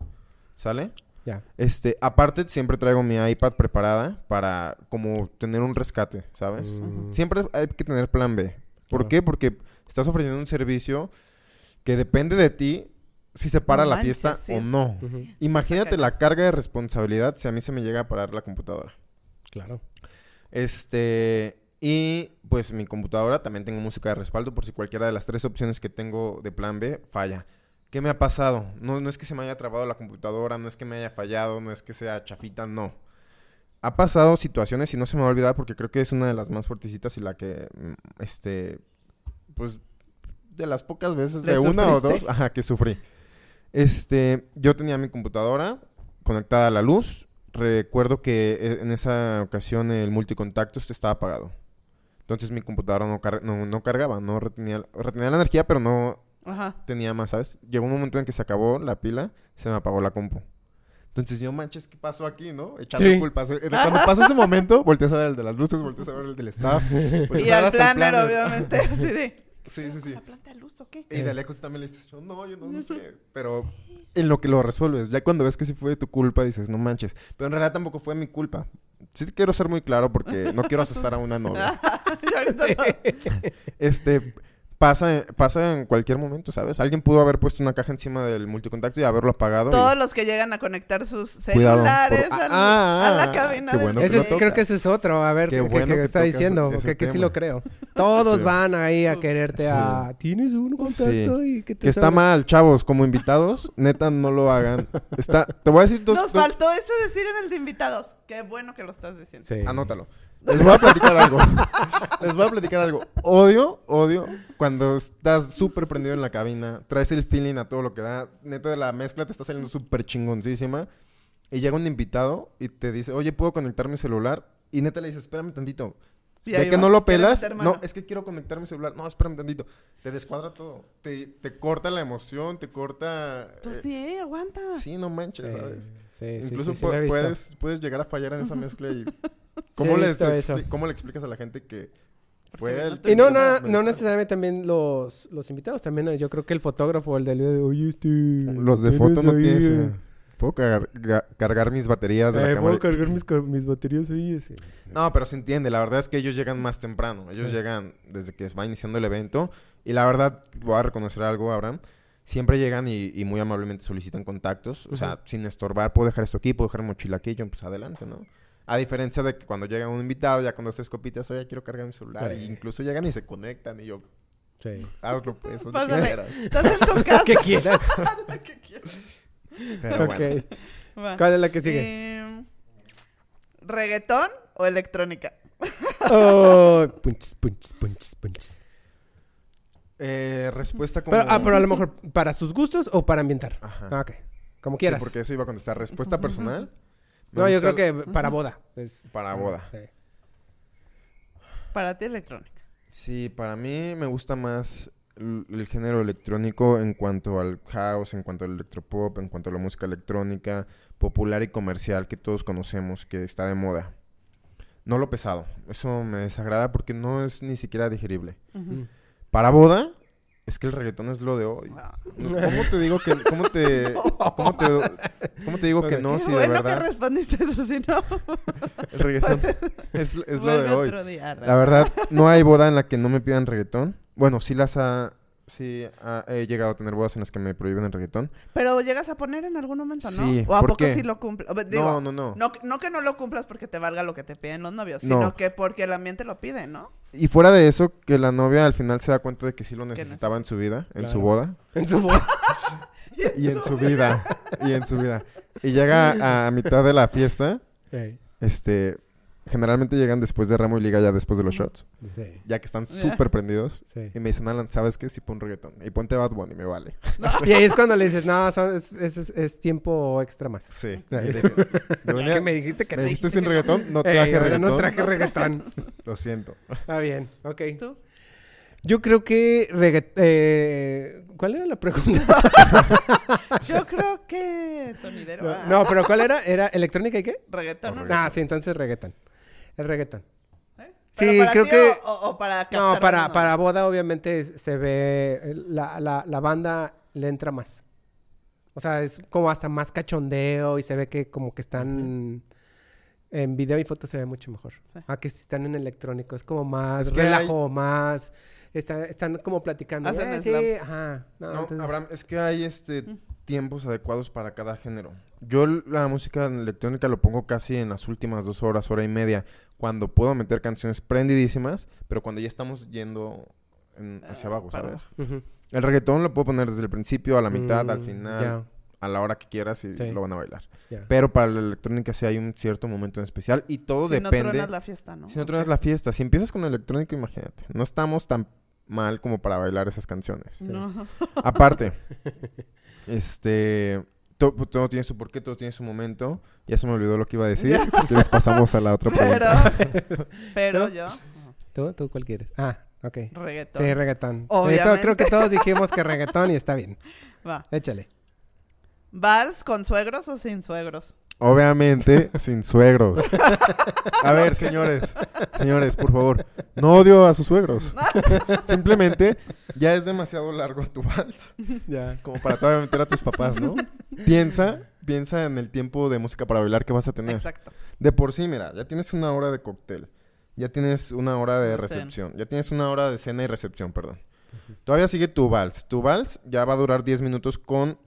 ¿Sale? Ya. Este, aparte siempre traigo mi iPad preparada para como tener un rescate, ¿sabes? Mm. Siempre hay que tener plan B. ¿Por Claro. qué? Porque estás ofreciendo un servicio que depende de ti si se para No la manches, fiesta sí o no. Imagínate la carga de responsabilidad si a mí se me llega a parar la computadora. Claro. Este, y pues mi computadora también tengo música de respaldo por si cualquiera de las tres opciones que tengo de plan B falla. ¿Qué me ha pasado? No, no es que se me haya trabado la computadora, no es que me haya fallado, no es que sea chafita, no. Ha pasado situaciones y no se me va a olvidar porque creo que es una de las más fuertecitas y la que, mm, este, pues, de las pocas veces, ¿Le de una o sufriste? dos, ajá, que sufrí. Este, yo tenía mi computadora conectada a la luz. Recuerdo que eh, en esa ocasión el multicontactos estaba apagado. Entonces mi computadora no, car- no, no cargaba, no retenía, retenía la energía, pero no Ajá. tenía más, ¿sabes? Llegó un momento en que se acabó la pila, se me apagó la compu. Entonces yo, manches, ¿qué pasó aquí, no? Echando Sí. culpas. Cuando pasa ese momento, volteas a ver el de las luces, volteas a ver el del staff. Y al planner, planner. obviamente. Así de. Sí, sí, sí. ¿La planta de luz o qué? Y de lejos también le dices, yo no, yo no, no sé. Pero en lo que lo resuelves, ya cuando ves que sí fue tu culpa, dices, no manches. Pero en realidad tampoco fue mi culpa. Sí quiero ser muy claro porque no quiero asustar a una novia. No. Este, pasa, pasa en cualquier momento, ¿sabes? Alguien pudo haber puesto una caja encima del multicontacto y haberlo apagado. y- Todos los que llegan a conectar sus Cuidado, celulares por- al- ah, a la ah, cabina qué del bueno Ese que es- creo que ese es otro. A ver, Qué ¿qué, bueno qué que está diciendo? ese Que, que sí lo creo. Todos Sí. van ahí a quererte Sí. a... ¿Tienes un contacto? Y que te Que está mal, chavos, como invitados, neta, no lo hagan. Está, te voy a decir dos Nos dos- faltó eso decir en el de invitados. Qué bueno que lo estás diciendo. Sí. Anótalo. Les voy a platicar algo. Les voy a platicar algo. Odio, odio cuando estás súper prendido en la cabina, traes el feeling a todo lo que da. Neta, de la mezcla te está saliendo súper chingoncísima. Y llega un invitado y te dice, oye, ¿puedo conectar mi celular? Y neta le dices, espérame tantito. Ve ahí que va. no lo pelas. meter No, es que quiero conectar mi celular. No, espérame tantito. Te descuadra todo. Te, te corta la emoción, te corta... Tú eh, sí, eh, aguanta. sí, no manches, Sí, ¿sabes? sí, sí, Incluso sí, sí, puedes, puedes llegar a fallar en esa mezcla y... ¿Cómo, les visto eso. expli- ¿Cómo le explicas a la gente que fue no Y no, el- no necesariamente también los, los invitados, también eh, yo creo que el fotógrafo, el del video de, oye, este... Los de ¿tienes foto no tienen... eh, ¿Puedo cargar, ga- cargar mis baterías de la eh, cámara? ¿Puedo cargar mis, mis baterías ahí? Ese? No, pero se entiende. La verdad es que ellos llegan más temprano. Ellos Sí. llegan desde que va iniciando el evento. Y la verdad, voy a reconocer algo, Abraham. Siempre llegan y, y muy amablemente solicitan contactos. O sea, sin estorbar, puedo dejar esto aquí, puedo dejar mi mochila aquí. Yo, pues adelante, ¿no? A diferencia de que cuando llega un invitado, ya con dos, tres copitas, oye, quiero cargar mi celular. Sí. Y incluso llegan y se conectan. Y yo, Sí. hazlo pues, lo que Pásale. quieras. Estás en tu casa. ¿Qué quieras? Lo que quieras. Pero bueno. ¿Cuál es la que sigue? Eh, ¿Reggaetón o electrónica? Oh, punches, punches, punches, punches. Eh, respuesta como... Pero, ah, pero a lo mejor, ¿para sus gustos o para ambientar? Ajá. Ah, ok. Como Sí, quieras. porque eso iba a contestar. Respuesta personal. No, yo creo que para boda. es- Para boda. Sí. Para ti electrónica. Sí, para mí me gusta más el, género electrónico en cuanto al house, en cuanto al electropop, en cuanto a la música electrónica popular y comercial que todos conocemos, que está de moda. No lo pesado. Eso me desagrada porque no es ni siquiera digerible. Mm. Para boda, es que el reggaetón es lo de hoy. Ah. No, ¿Cómo te digo que cómo te cómo te, cómo te digo que no si de bueno verdad que respondiste eso, si no. el reggaetón es, es lo de hoy? día, La verdad, no hay boda en la que no me pidan reggaetón. Bueno, sí las ha... Sí ha- he llegado a tener bodas en las que me prohíben el reggaetón. Pero llegas a poner en algún momento, ¿no? Sí, ¿O a ¿por poco qué? sí lo cumples? No, no, no, no, no que no lo cumplas porque te valga lo que te piden los novios, No. sino que porque el ambiente lo pide, ¿no? Y fuera de eso, que la novia al final se da cuenta de que sí lo necesitaba en su vida, en Claro. su boda. En su boda. Y en su vida. y en su vida. Y llega a mitad de la fiesta, Sí. este... Generalmente llegan después de ramo y liga ya después de los shots. Sí. Ya que están súper prendidos. Sí. Y me dicen, Alan, ¿sabes qué? Sí pon reggaetón. Y ponte Bad Bunny, me vale. Y ahí es cuando le dices, no, son- es, es- es- es tiempo extra más. Sí. Venía- ¿Qué me dijiste que me no? dijiste sin reggaetón, no Ey, traje ahora reggaetón. no traje reggaetón. Lo siento. Está bien, ok. ¿Tú? Yo creo que regga- eh, ¿Cuál era la pregunta? Yo creo que sonidero. no, ah. no, pero ¿cuál era? ¿Era electrónica y qué? Reggaetón, ¿no? Reggaetón. Ah, sí, entonces reggaetón. El reggaetón. ¿Eh? ¿Pero Sí, para creo ti que... O, o- para No, para, para boda obviamente se ve, la, la, la banda le entra más. O sea, es como hasta más cachondeo y se ve que como que están... En video y foto se ve mucho mejor. Sí. A que si están en electrónico. Es como más Es que relajo, más... está- están como platicando. Eh, sí, ajá. No, No, entonces- Abraham, es que hay este tiempos adecuados para cada género. Yo la música electrónica lo pongo casi en las últimas dos horas, hora y media, cuando puedo meter canciones prendidísimas, pero cuando ya estamos yendo en- hacia Ah, abajo, ¿sabes? El reggaetón lo puedo poner desde el principio, a la mitad, al Mm, final, a la hora que quieras y Sí. lo van a bailar. Pero para la electrónica sí hay un cierto momento en especial y todo si no depende... truenas la fiesta, ¿no? Si no truenas la fiesta, si empiezas con electrónica, imagínate, no estamos tan mal como para bailar esas canciones. No. Aparte, este. to- Todo, tiene su porqué, todo tiene su momento. Ya se me olvidó lo que iba a decir. Quieres, pasamos a la otra pregunta. Pero, yo, ¿Tú? ¿Tú cuál quieres? Ah, ok. reggaetón. Sí, reggaetón. Obviamente. pero creo que todos dijimos que reggaetón y está bien. Va. Échale. ¿Vals con suegros o sin suegros? Obviamente, sin suegros. A ver, señores, señores, por favor, no odio a sus suegros. Simplemente, ya es demasiado largo tu vals Ya. como para todavía meter a tus papás, ¿no? Piensa, piensa en el tiempo de música para bailar que vas a tener. Exacto. De por sí, mira, ya tienes una hora de cóctel, ya tienes una hora de recepción, ya tienes una hora de cena y recepción, perdón. Todavía sigue tu vals. Tu vals ya va a durar 10 minutos con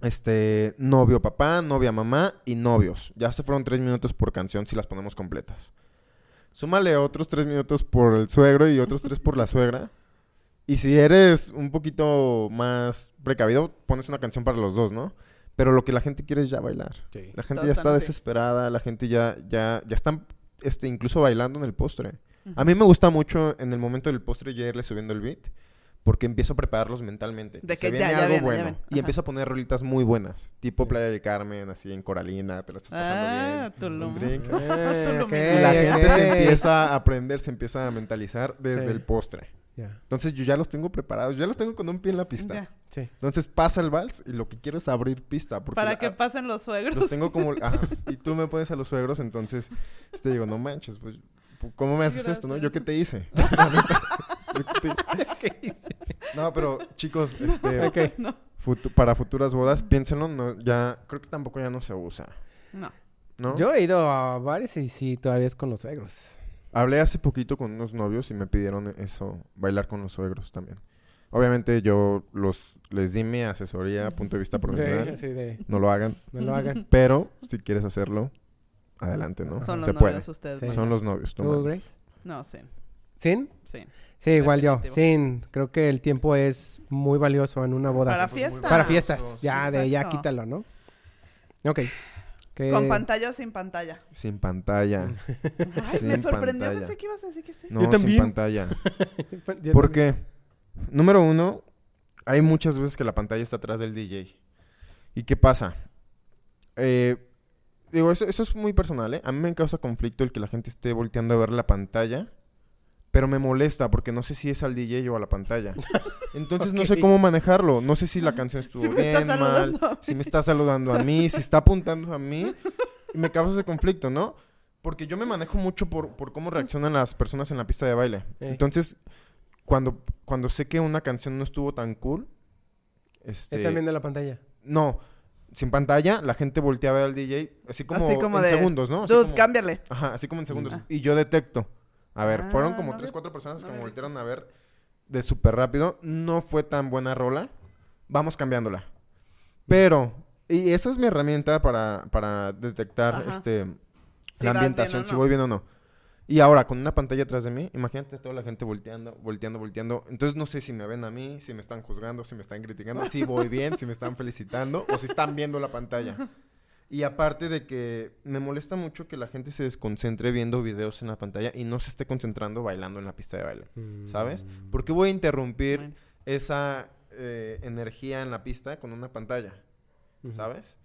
este novio papá, novia mamá y novios. Ya se fueron 3 minutos por canción si las ponemos completas. Súmale otros 3 minutos por el suegro y otros 3 por la suegra. Y si eres un poquito más precavido, pones una canción para los dos, ¿no? Pero lo que la gente quiere es ya bailar. Sí. La gente Todos ya está así. desesperada, la gente ya, ya, ya están este, incluso bailando en el postre. A mí me gusta mucho en el momento del postre ya irle subiendo el beat, porque empiezo a prepararlos mentalmente. De se que ya, viene ya algo viene, ya bueno. viene. Y Ajá. empiezo a poner rolitas muy buenas, tipo. Playa del Carmen, así en Coralina, te la estás pasando Ah, bien. Un drink. Eh, Tulum. ok, Y la gente se empieza a aprender, se empieza a mentalizar desde Sí. el postre. Entonces yo ya los tengo preparados, ya los tengo con un pie en la pista. Sí. Entonces pasa el vals y lo que quiero es abrir pista. Porque Para la- que pasen los suegros. Los tengo como... ajá, y tú me pones a los suegros, entonces te digo, no manches, pues, ¿cómo me haces esto, no? ¿Yo qué te hice? No, pero chicos, este. No. futu- para futuras bodas, piénsenlo, no, ya, creo que tampoco ya no se usa, No. ¿no? Yo he ido a bares y sí, todavía es con los suegros. Hablé hace poquito con unos novios y me pidieron eso, bailar con los suegros también. Obviamente yo los les di mi asesoría, punto de vista profesional, Sí, así de, no lo hagan, no lo hagan. pero si quieres hacerlo, adelante, ¿no? Son los se novios puede. ustedes. Son los novios, tú ¿Tú, mandas. Grace? No, sí. ¿Sin? Sí. Sí, igual yo. Sin. Creo que el tiempo es muy valioso en una boda. Para Pues muy fiesta. Para fiestas. sí. Ya, de ya quítalo, ¿no? Ok. Que- ¿Con pantalla o sin pantalla? Sin pantalla. Ay, me sorprendió. pantalla. Pensé que ibas a decir que sí. No, Yo también. sin pantalla. Número uno, hay muchas veces que la pantalla está atrás del DJ. ¿Y qué pasa? Eh, digo, eso, eso es muy personal, ¿eh? A mí me causa conflicto el que la gente esté volteando a ver la pantalla. Pero me molesta porque no sé si es al DJ o a la pantalla. Entonces no sé cómo manejarlo. No sé si la canción estuvo Si bien, mal, si me está saludando a mí, si está apuntando a mí. Y me causa ese conflicto, ¿no? Porque yo me manejo mucho por, por cómo reaccionan las personas en la pista de baile. Entonces, cuando, cuando sé que una canción no estuvo tan cool, este, Están viendo la pantalla. no, sin pantalla, la gente voltea a ver al DJ así como, Así como en de, segundos, ¿no? Así Dude, como- cámbiale. Ajá, así como en segundos. Ah. Y yo detecto. A ver, Ah, fueron como no tres, había- cuatro personas no que me voltearon a ver de súper rápido. No fue tan buena rola. Vamos cambiándola. Pero, y esa es mi herramienta para, para detectar Ajá. este Si la ambientación, si no. voy bien o no. Y ahora, con una pantalla atrás de mí, imagínate toda la gente volteando, volteando, volteando. Entonces no sé si me ven a mí, si me están juzgando, si me están criticando, si voy bien, si me están felicitando o si están viendo la pantalla. Y aparte de que me molesta mucho que la gente se desconcentre viendo videos en la pantalla y no se esté concentrando bailando en la pista de baile. ¿Sabes? Mm. ¿Por qué voy a interrumpir Bueno. esa eh, energía en la pista con una pantalla? ¿sabes?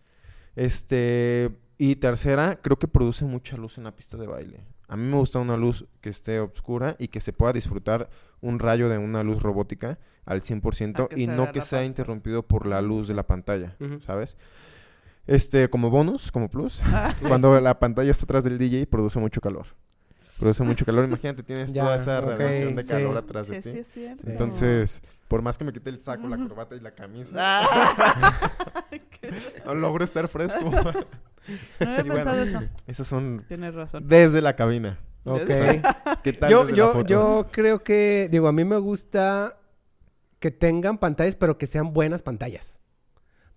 Este, y tercera, creo que produce mucha luz en la pista de baile. A mí me gusta una luz que esté oscura y que se pueda disfrutar un rayo de una luz robótica al 100% A que y no que sea interrumpido por la luz de la pantalla. ¿sabes? Este, como bonus, como plus, Ah, cuando la pantalla está atrás del DJ produce mucho calor. produce mucho calor. Imagínate, tienes Ya, toda esa ok, radiación de sí. calor atrás Sí, de sí, ti. es cierto. Entonces, por más que me quite el saco, la corbata y la camisa, Ah. No logro estar fresco. No había Y bueno, pensado eso. Esas son Tienes razón. desde la cabina. Ok. ¿Qué tal yo, desde la yo, foto? yo creo que, digo, a mí me gusta que tengan pantallas, pero que sean buenas pantallas.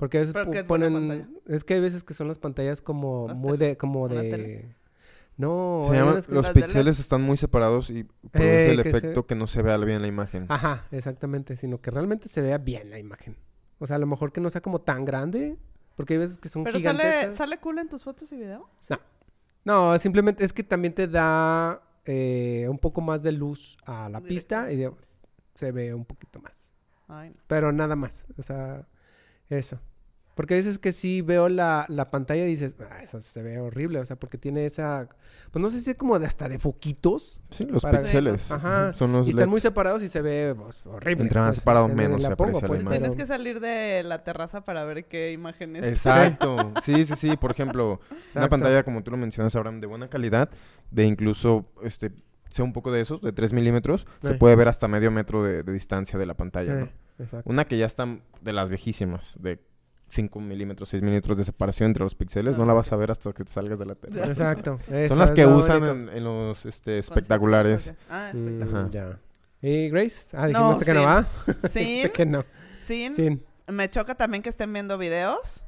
Porque a veces ¿Pero pu- qué es buena ponen... Es que hay veces que son las pantallas como Las muy de... Como ¿Una de... tele? No, Se que- los de píxeles están muy separados y produce Eh, el que se- efecto que no se vea bien la imagen. Ajá, exactamente. Sino que realmente se vea bien la imagen. O sea, a lo mejor que no sea como tan grande. Porque hay veces que son Pero gigantescas. sale, sale cool en tus fotos y videos. No, simplemente es que también te da eh, un poco más de luz a la pista y digamos, se ve un poquito más. Ay, no. Pero nada más. O sea, eso. Porque a veces que sí veo la, la pantalla y dices, ah, eso se ve horrible. O sea, porque tiene esa. Pues no sé si es como de hasta de foquitos. Sí, los Para- píxeles. Ajá. Son los y están muy LEDs. separados y se ve pues, horrible. Entre más pues, separado, en- menos la se pongo, aprecia la pues, imagen. Tienes que salir de la terraza para ver qué imágenes. Exacto. Sí, sí, sí. Por ejemplo, una pantalla, como tú lo mencionas, Abraham, de buena calidad, de incluso, este, sea un poco de esos, de 3 milímetros, se puede ver hasta medio metro de, de distancia de la pantalla, ¿no? Exacto. Una que ya está de las viejísimas, de 5 milímetros, 6 milímetros de separación entre los píxeles, No, no la sí. vas a ver hasta que te salgas de la tele. Exacto. Son las que usan en, en los este, espectaculares. Ah, Mm, espectacular. Ajá. ya. ¿Y Grace? Ah, No, dijiste que no va. Sin, Dijiste que no. sin, Sin. me choca también que estén viendo videos.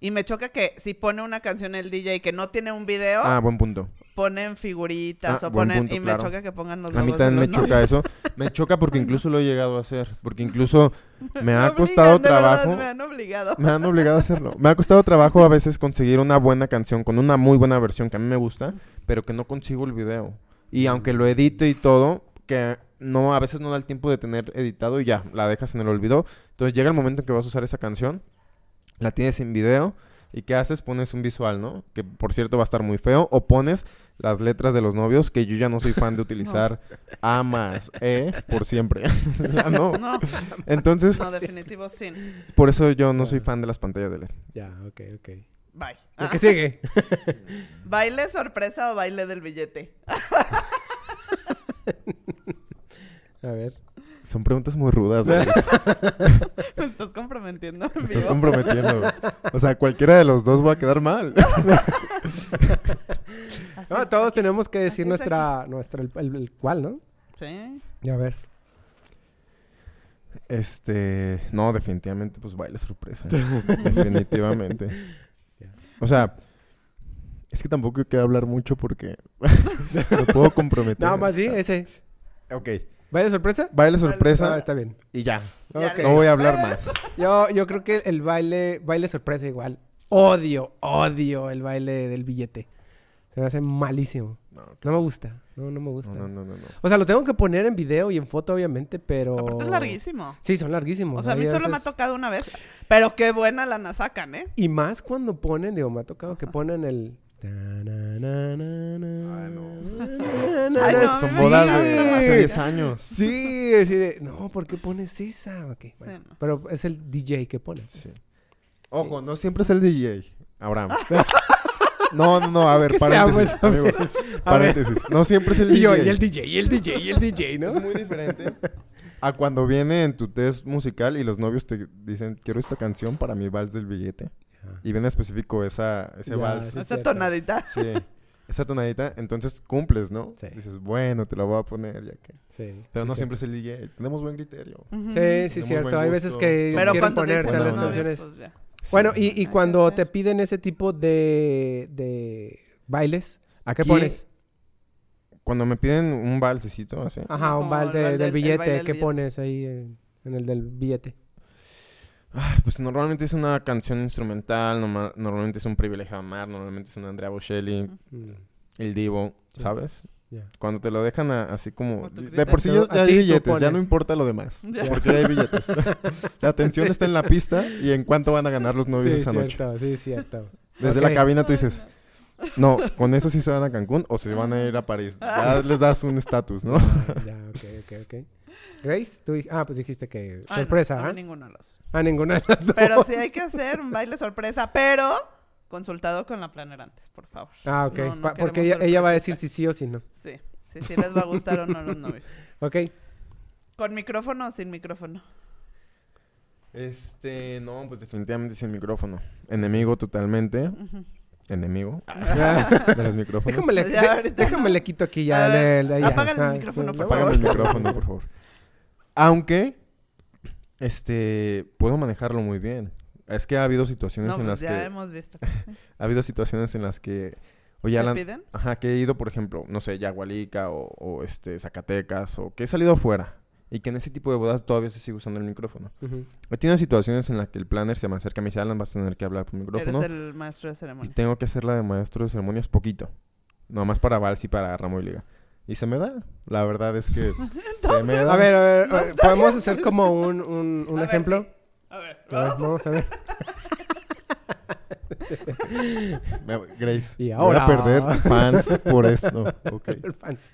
Y me choca que si pone una canción el DJ que no tiene un video, Ah, buen punto. Ponen figuritas Ah, o ponen... punto, y claro. me choca que pongan los A mí también me choca novios. eso. Me choca porque incluso lo he llegado a hacer. Porque incluso me ha obligan, costado verdad, trabajo. me han obligado. Me han obligado a hacerlo. Me ha costado trabajo a veces conseguir una buena canción con una muy buena versión que a mí me gusta, pero que no consigo el video. Y aunque lo edite y todo, que no a veces no da el tiempo de tener editado y ya, la dejas en el olvido. Entonces llega el momento en que vas a usar esa canción, la tienes en video y ¿qué haces? Pones un visual, ¿no? Que por cierto va a estar muy feo. O pones las letras de los novios, que yo ya no soy fan de utilizar A más E por siempre. Ya no. No, Entonces, no, definitivo sin. por eso yo no soy fan de las pantallas de LED. Ya, ok, ok. Bye. Lo Ah, que sigue. ¿Baile sorpresa o baile del billete? A ver. Son preguntas muy rudas, güey. Me estás comprometiendo. en Me estás vivo. comprometiendo. O sea, cualquiera de los dos va a quedar mal. No, todos aquí. tenemos que decir nuestra, nuestra, el, el- el cuál, ¿no? Sí. Ya, a ver. Este, no, definitivamente, pues baile sorpresa. definitivamente. O sea, es que tampoco quiero hablar mucho porque me puedo comprometer. Nada más sí, ese. Ok, ¿Baile sorpresa? baile Ah, sorpresa está bien. y ya. No voy a hablar más. Yo, yo creo que el baile, baile sorpresa igual. Odio, odio el baile del billete. Se me hace malísimo. No, No me gusta. No, no me gusta. no, no, no, no. O sea, lo tengo que poner en video y en foto, obviamente, pero... Aparte es larguísimo. Sí, son larguísimos. O sea, a mí Hay solo me ha veces- tocado una vez. Pero qué buena lana sacan, ¿eh? Y más cuando ponen, digo, me ha tocado que ponen el... No, Son bodas de hace 10 años. Sí, así de... No, ¿por qué pones esa? Ok, bueno. no. Pero es el DJ que pone. Sí. Ojo, no siempre es el DJ, Abraham. No, no, no, a ver, ¿Qué paréntesis, seamos, a ver. amigos. Paréntesis. No siempre es el Y DJ. yo, y el DJ, y el DJ, y el DJ, ¿no? Es muy diferente a cuando viene en tu test musical y los novios te dicen, quiero esta canción para mi vals del billete. Y viene específico esa, ese Ya, vals. sí. Esa cierto. tonadita. Sí. Esa tonadita, entonces cumples, ¿no? Sí. Dices, bueno, te la voy a poner ya que. Sí, Pero sí, no sí. siempre el DJ. Tenemos buen criterio. Ujú. Sí, sí, Tenemos cierto. Hay veces que Pero quieren ponerte las canciones. pues ya. Bueno, y, y cuando te piden ese tipo de, de bailes, ¿a qué pones? Cuando me piden un valsecito así. Ajá, un de- baile del del- el billete. ¿Qué billete. pones ahí en, en el del billete? Pues normalmente es una canción instrumental, norma- normalmente es un privilegio amar, normalmente es un Andrea Bocelli, Mm, el Divo, Sí. ¿sabes? ya. Cuando te lo dejan a- así como... De por sí ya, ya hay billetes, ya no importa lo demás. Ya. Porque ya hay billetes. la atención está en la pista y en cuánto van a ganar los novios Sí, esa noche. cierto, sí, cierto. Desde Ok. la cabina tú dices, no, con eso sí se van a Cancún o se van a ir a París. Ya les das un estatus, ¿no? Ah, ya, ok, ok, ok. Grace, tú ah, pues dijiste que Ah, no, sorpresa, a mí ¿ah? ninguno de los dos. Ah, ninguna de las dos. Pero sí hay que hacer un baile sorpresa, pero consultado con la planera antes, por favor. Ah, ok. No, no Pa- porque ella, ella va a decir si sí o si no. Sí. Si sí les va a gustar o no los novios. Ok. ¿Con micrófono o sin micrófono? Este, no, pues definitivamente sin micrófono. Enemigo totalmente. Enemigo de los micrófonos. déjame, le, Ya, de- ahorita déjame no. le quito aquí ya. El- apágale Ah, micrófono, por Apágame el micrófono, por favor. Aunque, este, puedo manejarlo muy bien. Es que ha habido situaciones No, en pues las ya que... hemos visto. Ha habido situaciones en las que... Oye, ¿Te Alan, piden? Ajá, que he ido, por ejemplo, no sé, Yagualica o, o, este, Zacatecas o que he salido afuera y que en ese tipo de bodas todavía se sigue usando el micrófono. Ujú. He tenido situaciones en las que el planner se me acerca y me dice, Alan, vas a tener que hablar por micrófono Eres el maestro de y ceremonia. tengo que hacer la de maestro de ceremonias poquito. Nomás para vals y para ramo y liga. Y se me da. La verdad es que se me da. A ver, a ver, a ¿podemos hacer como un, un, un A ver, ejemplo? sí. A ver, vamos. vamos a ver. Grace. Y voy ahora. a perder fans por esto. Ok.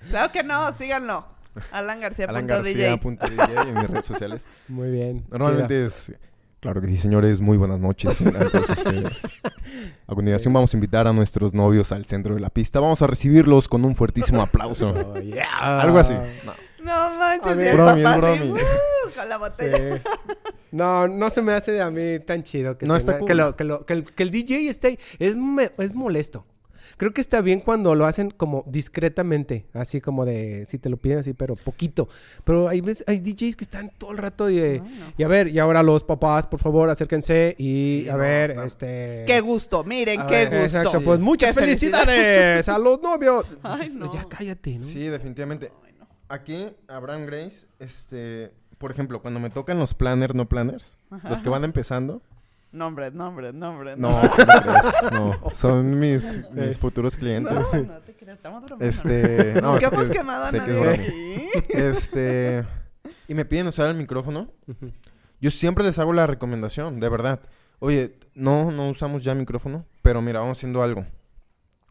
Claro que no, síganlo. Alan García. Alan punto DJ. García punto DJ en mis redes sociales. Muy bien. Normalmente es... Claro que sí, señores. Muy buenas noches tengan todos ustedes. A continuación vamos a invitar a nuestros novios al centro de la pista. Vamos a recibirlos con un fuertísimo aplauso. Oh, yeah. Algo así. No. No manches, A ver. el Bromi, es papá así. ¡uh! con la botella. Sí. No, no se me hace a mí tan chido que, No, está cool. que, lo- que, lo- que el, que el DJ esté ahí. Es, me- es molesto. Creo que está bien cuando lo hacen como discretamente, así como de, si te lo piden así, pero poquito. Pero hay veces, hay DJs que están todo el rato y de, No, no. y a ver, y ahora los papás, por favor, acérquense y Sí, a no, ver, está- este... Qué gusto, miren, A qué ver, gusto. Exacto, pues muchas Qué felicidades a los novios. Ay, no. Ya cállate, ¿no? Sí, definitivamente. Ay. Aquí, Abraham Grace, este... Por ejemplo, cuando me tocan los planners, no planners, los que van empezando... Nombre, nombre, nombre. No, no no. Son mis, mis futuros clientes. No, no te creas, estamos bromeando. Este, no, Nunca es que hemos quemado a que nadie aquí. Este, y me piden usar el micrófono. Yo siempre les hago la recomendación, de verdad. Oye, no, no usamos ya micrófono, pero mira, vamos haciendo algo.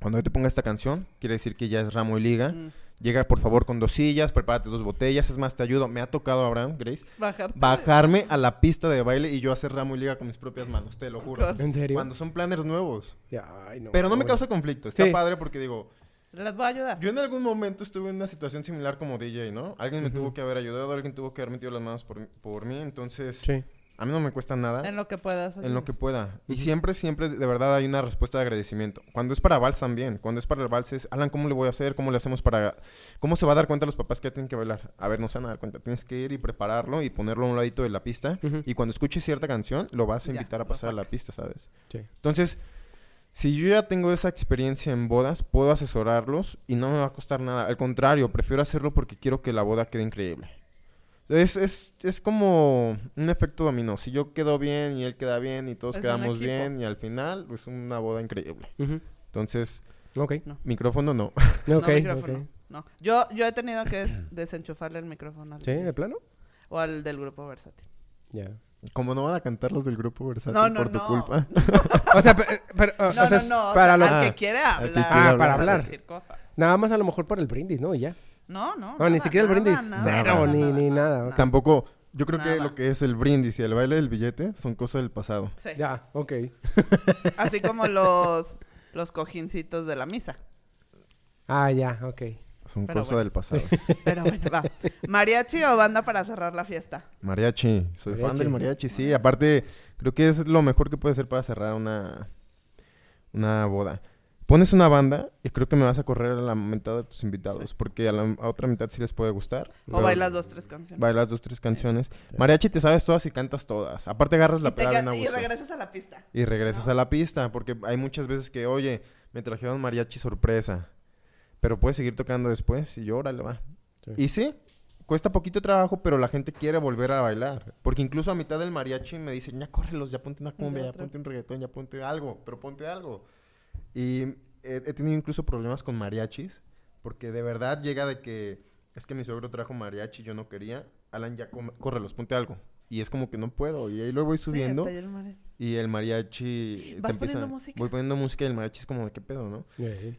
Cuando yo te ponga esta canción, quiere decir que ya es ramo y liga. Mm, Llega, por favor, con dos sillas, prepárate dos botellas. Es más, te ayudo. Me ha tocado, Abraham, Grace, Bajarte. bajarme a la pista de baile y yo hacer ramo y liga con mis propias manos, te lo juro. ¿En serio? Cuando son planners nuevos. Ya, ay, no, Pero no me causa conflicto. Está Sí. padre porque digo, Les voy a ayudar. yo en algún momento estuve en una situación similar como DJ, ¿no? Alguien me tuvo que haber ayudado, alguien tuvo que haber metido las manos por, por mí. Entonces, Sí. A mí no me cuesta nada. En lo que puedas. En lo que pueda. Y siempre, siempre, de verdad, hay una respuesta de agradecimiento. Cuando es para vals también. Cuando es para el vals es, Alan, ¿cómo le voy a hacer? ¿Cómo le hacemos para...? ¿Cómo se va a dar cuenta los papás que ya tienen que bailar? A ver, no se van a dar cuenta. Tienes que ir y prepararlo y ponerlo a un ladito de la pista. Y cuando escuches cierta canción, lo vas a Ya, invitar a pasar a la pista, ¿sabes? Sí. Entonces, si yo ya tengo esa experiencia en bodas, puedo asesorarlos y no me va a costar nada. Al contrario, prefiero hacerlo porque quiero que la boda quede increíble. Es, es, es como un efecto dominó. Si yo quedo bien y él queda bien y todos Es quedamos bien y al final es una boda increíble. Ujú. Entonces, Ok. micrófono no. No, micrófono. ok. No. Yo, yo he tenido que des- desenchufarle el micrófono. al ¿Sí? ¿De plano? O al del grupo versátil. Ya. Como no van a cantar los del grupo versátil No, no, por tu no. culpa. O sea, pe- pero, o No, sea, no, no. o para sea, lo- al Ah, que quiere que hablar. quiere Ah, para hablar. decir cosas. Nada más a lo mejor por el brindis, ¿no? Y ya. No, no. No, ni nada, siquiera el nada, brindis. nada, Cero, ni, nada, ni nada, nada. nada. Tampoco, yo creo que lo que es el brindis y el baile del billete son cosas del pasado. Sí. Ya, ok. Así como los, los cojincitos de la misa. Ah, ya, ok. Son Pero cosas bueno. del pasado. Pero bueno, va. ¿Mariachi o banda para cerrar la fiesta? Mariachi, soy fan del mariachi, sí. Aparte, creo que es lo mejor que puede ser para cerrar una, una boda. Pones una banda y creo que me vas a correr a la mitad de tus invitados, porque a la a otra mitad sí les puede gustar. O bailas dos, tres canciones. Bailas dos, tres canciones. Mariachi te sabes todas y cantas todas. Aparte agarras y, la peda bien y regresas a la pista. Y regresas ¿no? a la pista, porque hay muchas veces que, oye, me trajeron mariachi sorpresa, pero puedes seguir tocando después y yo, órale, va. Sí. Y sí, cuesta poquito trabajo, pero la gente quiere volver a bailar. Porque incluso a mitad del mariachi me dicen, ya córrelos, ya ponte una cumbia, ya ponte un reggaetón, ya ponte algo, pero ponte algo. Y he, he tenido incluso problemas con mariachis, porque de verdad llega de que es que mi suegro trajo mariachi, yo no quería. Alan, ya come- córrelos, ponte algo. Y es como que no puedo. Y ahí luego voy subiendo. Sí, hasta ahí el mariachi. Y el mariachi... ¿Vas te empieza- poniendo música? Voy poniendo música y el mariachi es como de qué pedo, ¿no?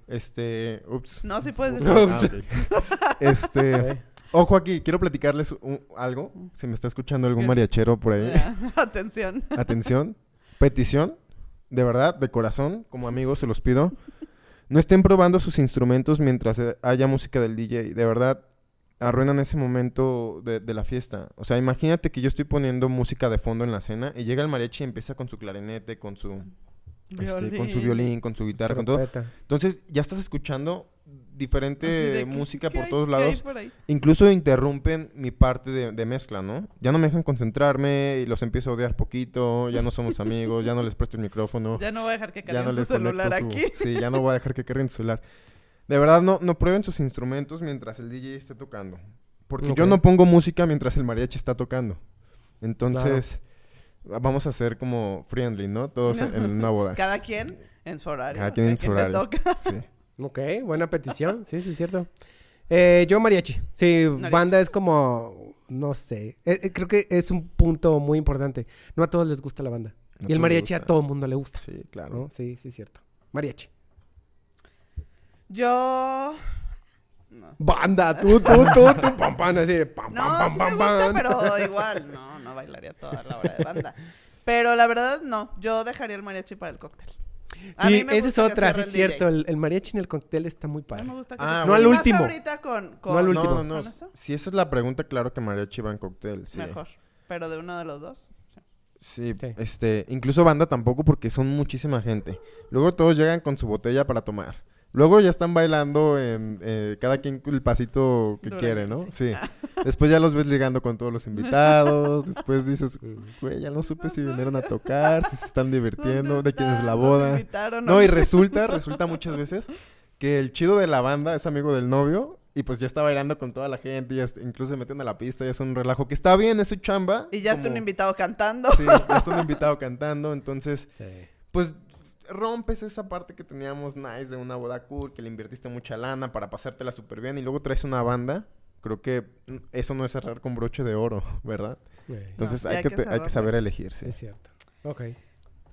Este... Ups. No, sí puedes decir. Ah. Este... Ojo aquí, quiero platicarles un- algo. Si me está escuchando algún mariachero por ahí. Atención. Atención. Petición. De verdad, de corazón, como amigos se los pido. no estén probando sus instrumentos mientras eh, haya música del DJ. De verdad, arruinan ese momento de, de la fiesta. O sea, imagínate que yo estoy poniendo música de fondo en la cena y llega el mariachi y empieza con su clarinete, con su, este, con su violín, con su guitarra, con todo. Entonces ya estás escuchando diferente Así de, ¿qué- música por hay- todos lados. por ahí? Incluso interrumpen mi parte de, de mezcla, ¿no? Ya no me dejan concentrarme y los empiezo a odiar poquito, ya no somos amigos, ya no les presto el micrófono, Ya no voy a dejar que carguen no su les celular su... aquí. Sí, ya no voy a dejar que carguen su celular. De verdad, no, no prueben sus instrumentos mientras el DJ esté tocando. Porque yo no pongo música mientras el mariachi está tocando. Entonces, vamos a ser como friendly, ¿no? Todos en, en una boda. Cada quien en su horario. Cada quien en su horario. toca. Sí. Ok, buena petición. Sí, sí, es cierto. Eh, yo mariachi. Sí, Mariachi. banda es como... No sé. Eh, eh, creo que es un punto muy importante. No a todos les gusta la banda. No y el mariachi a todo mundo le gusta. Sí, claro. ¿no? Sí, sí, es cierto. Mariachi. Yo. No. Banda, tú, tú, tú, tú, pam, pam, así pam, No, pam, sí pam, me gusta, pam. pero igual, no, no bailaría toda la hora de banda. Pero la verdad, no, yo dejaría el mariachi para el cóctel. A Sí, esa es otra, sí es cierto. El, el mariachi en el cóctel está muy padre. mí me gusta que Ah, se- No al último. ahorita con, con- al No, último. no, no. ¿Con eso? Si esa es la pregunta, claro que mariachi va en cóctel, sí. Mejor. Pero de uno de los dos. sí. Sí, Sí. este, incluso banda tampoco porque son muchísima gente. Luego todos llegan con su botella para tomar. Luego ya están bailando en eh, cada quien el pasito que Durante, quiere, ¿no? sí. Después ya los ves llegando con todos los invitados. Después dices, güey, ya no supe si vinieron a tocar, si se están divirtiendo, ¿Dónde de quién es la ¿Nos boda. No, y resulta, resulta muchas veces que el chido de la banda es amigo del novio y pues ya está bailando con toda la gente, ya est- incluso se meten a la pista, ya es un relajo que está bien, es su chamba. Y ya está un invitado cantando. Sí, ya está un invitado cantando, entonces, Sí. pues rompes esa parte que teníamos nice de una boda cool, que le invertiste mucha lana para pasártela súper bien y luego traes una banda. Creo que eso no es cerrar con broche de oro, ¿verdad? Eh, Entonces hay, hay que hay que saber elegir, sí. es cierto. Ok.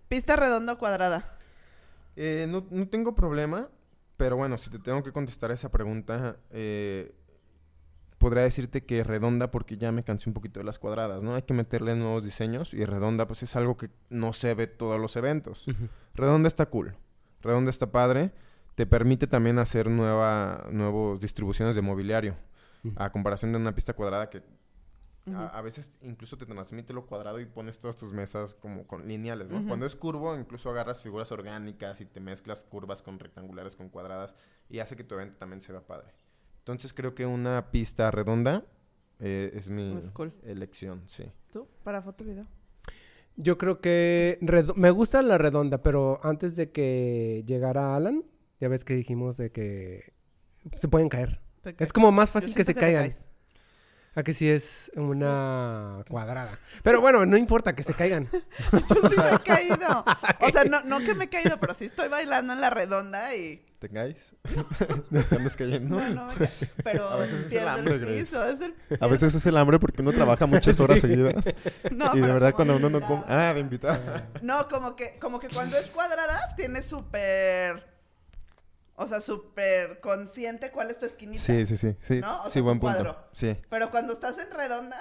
Pista redonda o cuadrada. Eh, no, no tengo problema, pero bueno, si te tengo que contestar esa pregunta, eh, podría decirte que redonda porque ya me cansé un poquito de las cuadradas, ¿no? Hay que meterle nuevos diseños y redonda pues es algo que no se ve todos los eventos. Redonda está cool, redonda está padre, te permite también hacer nueva, nuevos distribuciones de mobiliario, a comparación de una pista cuadrada que a, a veces incluso te transmite lo cuadrado y pones todas tus mesas como con lineales, ¿no? Cuando es curvo, incluso agarras figuras orgánicas y te mezclas curvas con rectangulares con cuadradas y hace que tu evento también se vea padre. Entonces creo que una pista redonda eh, es mi Es cool. elección, sí. ¿Tú? Para foto y video. Yo creo que me gusta la redonda, pero antes de que llegara Alan, ya ves que dijimos de que se pueden caer. Es como más fácil que se caigan. caes. A que si es una cuadrada. Pero bueno, no importa que se caigan. Yo sí me he caído. O sea, no, no que me he caído, pero sí estoy bailando en la redonda y... ¿Tengáis? ¿Te andas cayendo? No, no Pero A veces es el hambre, el piso. Es el... A veces es el hambre porque uno trabaja muchas horas seguidas No, y de verdad cuando uno no come... Ah, de invitado. No, como que, como que cuando es cuadrada, tienes súper... O sea, súper consciente cuál es tu esquinita. Sí, sí, sí. Sí, ¿No? O sí sea, buen tu punto. cuadro. Sí, Pero cuando estás en redonda...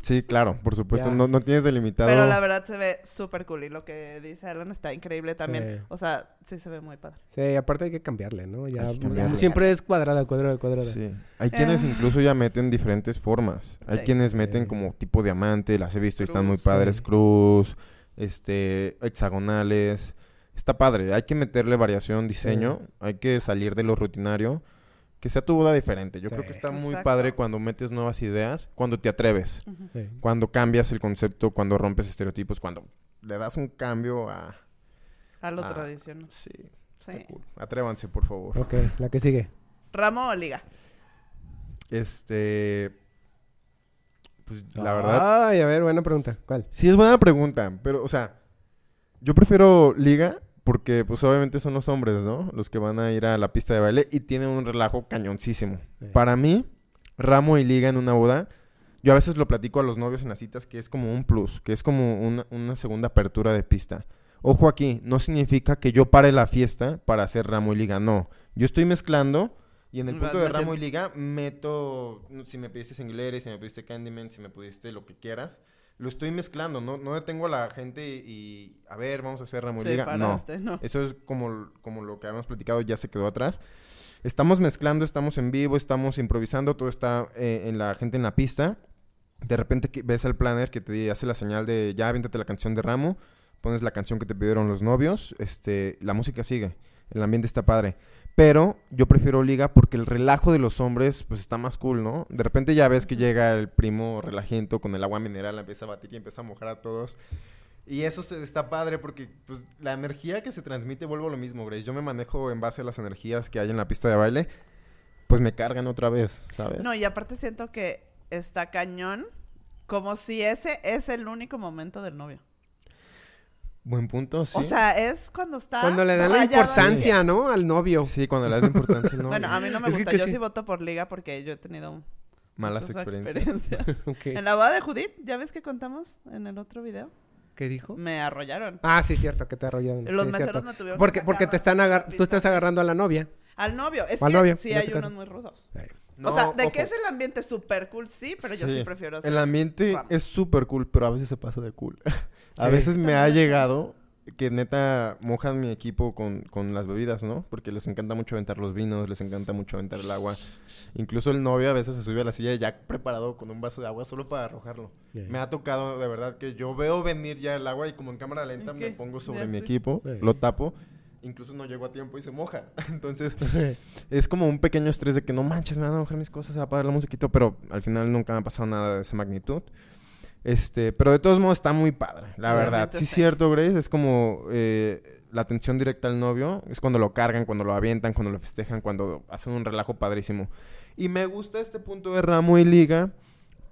sí, claro, por supuesto. No, no tienes delimitado. Pero la verdad se ve súper cool. Y lo que dice Alan está increíble también. Sí. O sea, sí se ve muy padre. Sí, aparte hay que cambiarle, ¿no? Ya cambiarle. siempre es cuadrada, cuadrada, cuadrada. Sí. Hay quienes Eh. incluso ya meten diferentes formas. Hay Sí. quienes meten Sí. como tipo diamante, las he visto y están muy padres. Sí. Cruz, este, hexagonales. Está padre. Hay que meterle variación, diseño. Hay que salir de lo rutinario. Que sea tu boda diferente. Yo Sí. creo que está muy Exacto. padre cuando metes nuevas ideas, cuando te atreves, Sí. cuando cambias el concepto, cuando rompes estereotipos, cuando le das un cambio a... A lo tradicional. Sí, Sí. está cool. Atrévanse, por favor. Ok, la que sigue. ¿Ramo o liga? Este... Pues la verdad... Ay, a ver, buena pregunta. ¿Cuál? Sí, es buena pregunta, pero, o sea, yo prefiero liga porque, pues, obviamente son los hombres, ¿no? Los que van a ir a la pista de baile y tienen un relajo cañoncísimo. Sí. Para mí, ramo y liga en una boda, yo a veces lo platico a los novios en las citas que es como un plus, que es como una, una segunda apertura de pista. Ojo aquí, no significa que yo pare la fiesta para hacer ramo y liga, no. Yo estoy mezclando y en el Vas punto de ramo y liga meto, si me pediste singulares, si me pediste Candyman, si me pediste lo que quieras, lo estoy mezclando, no, no detengo a la gente y, y, a ver, vamos a hacer Ramo y Sí, Liga. No, no. eso es como, como lo que habíamos platicado, ya se quedó atrás. Estamos mezclando, estamos en vivo, estamos improvisando, todo está eh, en la gente en la pista. De repente ves al planner que te hace la señal de ya, aviéntate la canción de Ramo, pones la canción que te pidieron los novios, este, la música sigue, el ambiente está padre. Pero yo prefiero liga porque el relajo de los hombres pues está más cool, ¿no? De repente ya ves que llega el primo relajento con el agua mineral, empieza a batir y empieza a mojar a todos. Y eso se, está padre porque pues, la energía que se transmite, vuelvo a lo mismo, Grace. Yo me manejo en base a las energías que hay en la pista de baile, pues me cargan otra vez, ¿sabes? No, y aparte siento que está cañón, como si ese es el único momento del novio. Buen punto, sí. O sea, es cuando está... Cuando le dan la importancia, ¿no? Al novio. sí, cuando le das la importancia al novio. Bueno, a mí no me Es gusta. que Yo sí. sí voto por liga porque yo he tenido Malas experiencias. En la boda de Judith, ¿ya ves que contamos en el otro video? ¿Qué dijo? Me arrollaron. Ah, sí, cierto, que te arrollaron. Los Sí, meseros cierto. me tuvieron que Porque, porque te están agar- tú estás agarrando a la novia. Al novio. Es Al que novio, sí en hay este unos muy rudos. No, o sea, de ojo. que es el ambiente súper cool, sí, pero yo sí, prefiero hacer... El ambiente es súper cool, pero a veces se pasa de cool. a Sí. veces me ha llegado que neta mojan mi equipo con, con las bebidas, ¿no? Porque les encanta mucho aventar los vinos, les encanta mucho aventar el agua. Incluso el novio a veces se sube a la silla ya preparado con un vaso de agua solo para arrojarlo. Yeah. Me ha tocado de verdad que yo veo venir ya el agua y como en cámara lenta ¿Y me pongo sobre mi equipo, lo tapo. Incluso no llego a tiempo y se moja. Entonces, es como un pequeño estrés de que no manches, me van a mojar mis cosas, se va a apagar la musiquita, pero al final nunca me ha pasado nada de esa magnitud. Este, pero de todos modos está muy padre, la verdad. Sí, sí. cierto, Grace, es como eh, la atención directa al novio, es cuando lo cargan, cuando lo avientan, cuando lo festejan, cuando hacen un relajo padrísimo. Y me gusta este punto de ramo y liga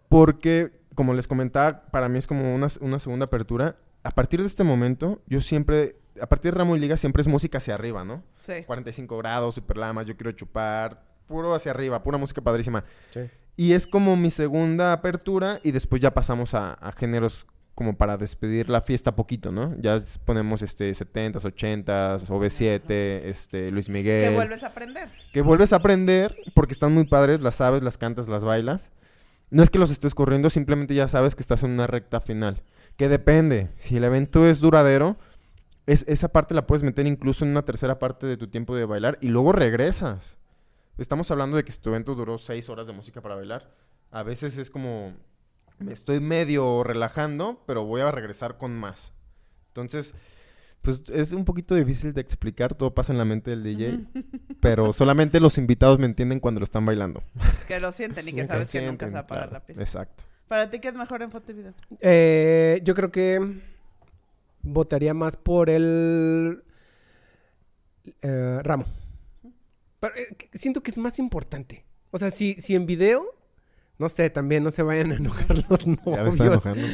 porque, como les comentaba, para mí es como una, una segunda apertura. A partir de este momento, yo siempre, a partir de ramo y liga, siempre es música hacia arriba, ¿no? Sí. 45 grados, super lamas, yo quiero chupar, puro hacia arriba, pura música padrísima. Sí. Y es como mi segunda apertura y después ya pasamos a, a géneros como para despedir la fiesta poquito, ¿no? Ya ponemos este 70s, 80s, OV7, este Luis Miguel. Que vuelves a aprender. Que vuelves a aprender porque están muy padres, las sabes, las cantas, las bailas. No es que los estés corriendo, simplemente ya sabes que estás en una recta final. Que depende, si el evento es duradero, es, esa parte la puedes meter incluso en una tercera parte de tu tiempo de bailar y luego regresas. Estamos hablando de que si tu evento duró seis horas de música para bailar, a veces es como, me estoy medio relajando, pero voy a regresar con más. Entonces, pues es un poquito difícil de explicar, todo pasa en la mente del DJ, pero solamente los invitados me entienden cuando lo están bailando. Que lo sienten y que Que sabes que nunca se va a apagar claro, la pista. Exacto. ¿Para ti qué es mejor en foto y video? Eh, yo creo que votaría más por el eh, ramo. Pero, eh, siento que es más importante. O sea, si, si en video, no sé, también no se vayan a enojar los Ya me está novios. enojando.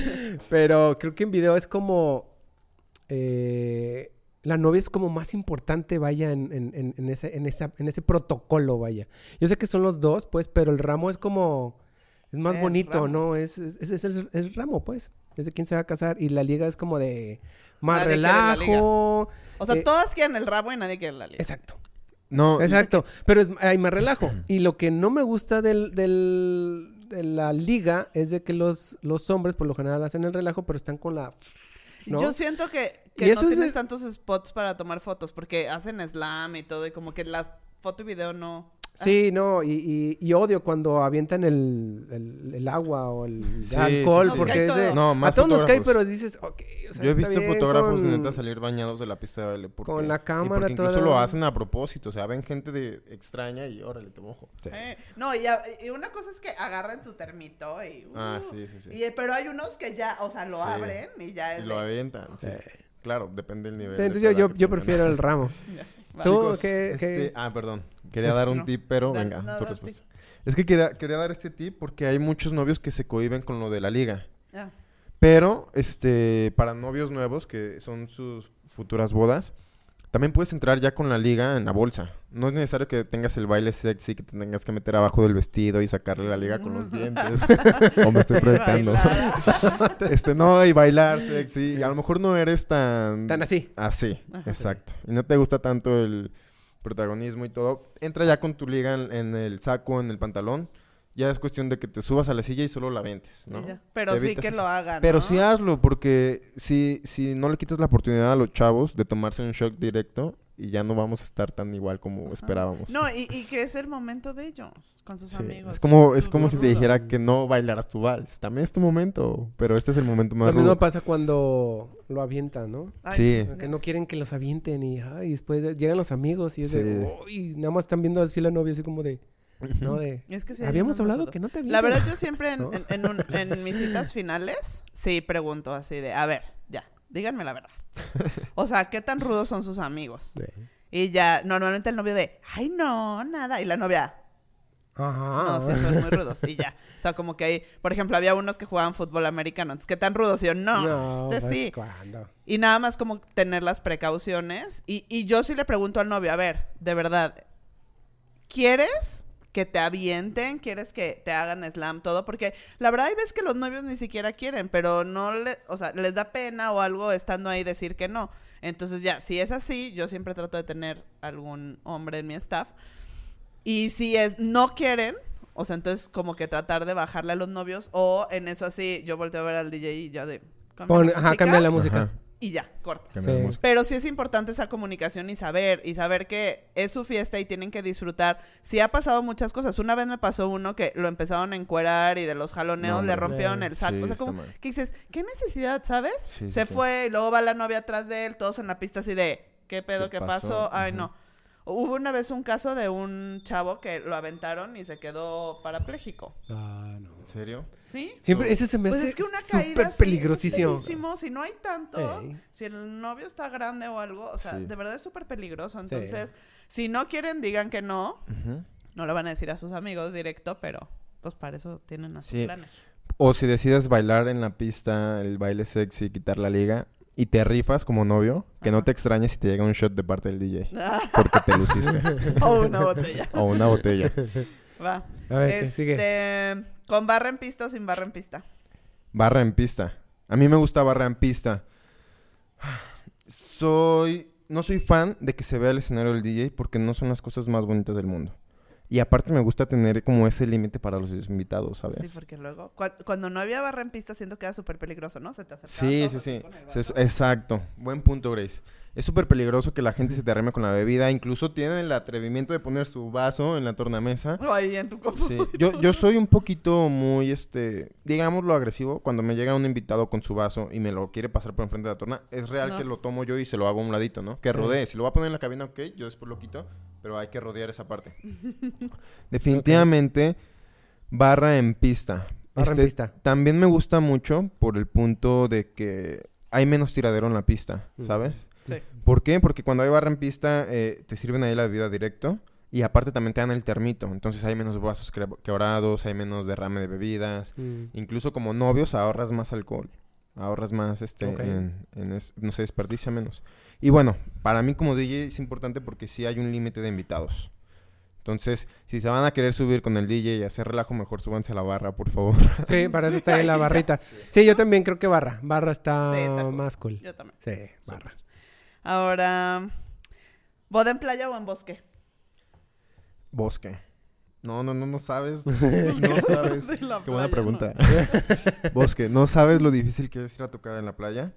Pero creo que en video es como. eh, la novia es como más importante, vaya, en, en- en- en ese, en, esa, en ese protocolo, vaya. Yo sé que son los dos, pues, pero el ramo es como. Es más El bonito, ramo. ¿no? Es, es, es- es el, el ramo, pues. Es de quién se va a casar. Y la liga es como de. Más Nadie relajo. O sea, Eh, todas quieren el rabo y nadie quiere la liga. Exacto. No, Exacto. Pero es- hay más relajo. Y lo que no me gusta del, del- de la liga es de que los, los hombres por lo general hacen el relajo, pero están con la. ¿no? Yo siento que, que no es tienes tantos spots para tomar fotos porque hacen slam y todo y como que la foto y video no... Sí, no, y, y- y odio cuando avientan el, el- el agua o el Sí, alcohol, sí, sí. porque es de... a todos nos cae, pero dices, ok, o sea, Yo he está visto bien fotógrafos con- neta salir bañados de la pista de baile. porque- Con la y cámara porque incluso toda- lo hacen a propósito. O sea, ven gente de extraña y órale, te mojo. Eh, no, y, a- y una cosa es que agarran su termito y... Ah, uh, sí, sí, sí. y- pero hay unos que ya, o sea, lo Sí. abren y ya Y es lo de- avientan. Sí. Claro, depende del nivel. Sí, de entonces yo, yo, prefiero el ramo. Tú, Chicos, ¿qué- este- qué? Ah, perdón. Quería dar un No. tip, pero Da- venga, no, tu respuesta. Es que quería, quería dar este tip porque hay muchos novios que se cohiben con lo de la liga. Ya. Pero, este, para novios nuevos, que son sus futuras bodas, también puedes entrar ya con la liga en la bolsa. No es necesario que tengas el baile sexy, que te tengas que meter abajo del vestido y sacarle la liga con los dientes. o me estoy proyectando. Este, no, y bailar sexy. A lo mejor no eres tan... Tan así. Así, Ajá. exacto. Y no te gusta tanto el protagonismo y todo. Entra ya con tu liga en, en el saco, en el pantalón. Ya es cuestión de que te subas a la silla y solo la ventes, ¿no? Y ya. Pero sí que eso. lo hagan. Pero sí hazlo, porque si, si no le quitas la oportunidad a los chavos de tomarse un shock directo y ya no vamos a estar tan igual como esperábamos. No, y, y que es el momento de ellos, con sus Sí, amigos. Es como, es como si te dijera que no bailaras tu vals. También es tu momento, pero este es el momento más Lo mismo pasa cuando lo avientan, ¿no? Ay, Sí. Que no quieren que los avienten y, ay, después llegan los amigos y es de, Sí. uy, nada más están viendo así la novia así como de, ¿no? De, Es que sí habíamos hablado que no te avienten. La verdad, yo siempre en, ¿No? en- en un- en mis citas finales, sí pregunto así de, a ver, ya, díganme la verdad. O sea, ¿qué tan rudos son sus amigos? Sí. Y ya, normalmente el novio de, ay, no, nada. Y la novia, Ajá. no, sí, son muy rudos. Y ya. O sea, como que hay, por ejemplo, había unos que jugaban fútbol americano. Entonces, ¿qué tan rudos? Y yo, no, este pues, sí. ¿cuándo? Y nada más como tener las precauciones. Y, y yo sí le pregunto al novio, a ver, de verdad, ¿quieres que te avienten? ¿Quieres que te hagan slam todo? Porque la verdad hay veces que los novios ni siquiera quieren, pero no le, o sea, les da pena o algo estando ahí decir que no. Entonces ya, si es así, yo siempre trato de tener algún hombre en mi staff. Y si es no quieren, o sea, entonces como que tratar de bajarle a los novios o en eso así, yo volteo a ver al DJ y ya de... cambia Pon- la ajá, cambia la música. Ajá, Y ya, corta. cambia la Sí. Pero sí es importante esa comunicación y saber, y saber que es su fiesta y tienen que disfrutar. Sí ha pasado muchas cosas. Una vez me pasó uno que lo empezaron a encuerar y de los jaloneos No, le rompieron el saco. Sí, o sea, como que dices, ¿qué necesidad, sabes? Sí, Se fue y luego va la novia atrás de él, todos en la pista así de, ¿qué pedo, ¿Qué qué, pasó? pasó? Ay, no. Hubo una vez un caso de un chavo que lo aventaron y se quedó parapléjico. Ah, no. ¿En serio? ¿Sí? Siempre, ese se me Pues hace es que una caída súper así es peligrosísimo. Si no hay tantos, Ey. si el novio está grande o algo, o sea, Sí. de verdad es súper peligroso. Sí. Entonces, si no quieren, digan que no. No lo van a decir a sus amigos directo, pero pues para eso tienen a sus Sí. planes. O si decides bailar en la pista, el baile sexy, quitar la liga y te rifas como novio, que no te extrañes si te llega un shot de parte del DJ. Porque te luciste. o una botella. o una botella. Va. A ver, ¿qué sigue? ¿Con barra en pista o sin barra en pista? Barra en pista. A mí me gusta barra en pista. Soy... No soy fan de que se vea el escenario del DJ porque no son las cosas más bonitas del mundo. Y aparte me gusta tener como ese límite para los invitados, ¿sabes? Sí, porque luego, cua- cuando no había barra en pista, siento que era súper peligroso, ¿no? Se te acercaban Sí, sí, sí. exacto. Buen punto, Grace. Es súper peligroso que la gente se te arrime con la bebida. Incluso tienen el atrevimiento de poner su vaso en la tornamesa. O ahí en tu copo. Sí. Yo, yo soy un poquito muy, este, digámoslo agresivo. Cuando me llega un invitado con su vaso y me lo quiere pasar por enfrente de la torna, es real No. que lo tomo yo y se lo hago a un ladito, ¿no? Que Sí. rodee. Si lo va a poner en la cabina, ok, yo después lo quito, pero hay que rodear esa parte. Definitivamente, barra en pista. Barra en Este, pista. También me gusta mucho por el punto de que hay menos tiradero en la pista, Mm. ¿Por qué? Porque cuando hay barra en pista, eh, te sirven ahí la bebida directo. Y aparte también te dan el termito. Entonces hay menos vasos quebrados, hay menos derrame de bebidas. Mm. Incluso como novios ahorras más alcohol. Ahorras más, este, en, en es- no se desperdicia menos. Y bueno, para mí como DJ es importante porque sí hay un límite de invitados. Entonces, si se van a querer subir con el DJ y hacer relajo, mejor súbanse a la barra, por favor. Sí, para eso está ahí la barrita. Sí, yo también creo que barra. Barra está, Sí, está cool. más cool. Yo también. Sí, barra. Ahora, ¿boda en playa o en bosque? Bosque. No, no, no, no sabes. No sabes. Qué buena pregunta. Bosque. ¿No sabes lo difícil que es ir a tocar en la playa?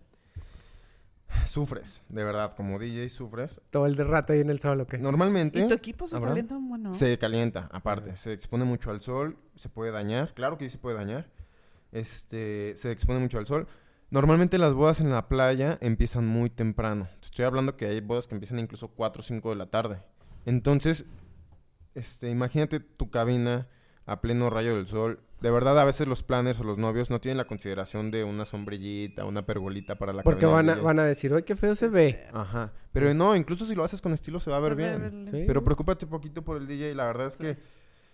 Sufres, de verdad. Como DJ sufres. Todo el de rato ahí en el sol, ¿o qué? Normalmente ¿Y tu equipo se ¿Habrá? calienta un bueno? se calienta, aparte. Se expone mucho al sol. Se puede dañar. Claro que sí se puede dañar. Este, se expone mucho al sol. Normalmente las bodas en la playa empiezan muy temprano. Estoy hablando que hay bodas que empiezan incluso 4 o 5 de la tarde. Entonces, este, imagínate tu cabina a pleno rayo del sol. De verdad, a veces los planners o los novios no tienen la consideración de una sombrillita, una pergolita para la Porque cabina van a, van a decir, ¡ay, qué feo se ve! Ajá. Pero no, incluso si lo haces con estilo se va a ver Se ve bien. Sí. Pero preocúpate poquito por el DJ. La verdad es Sí. que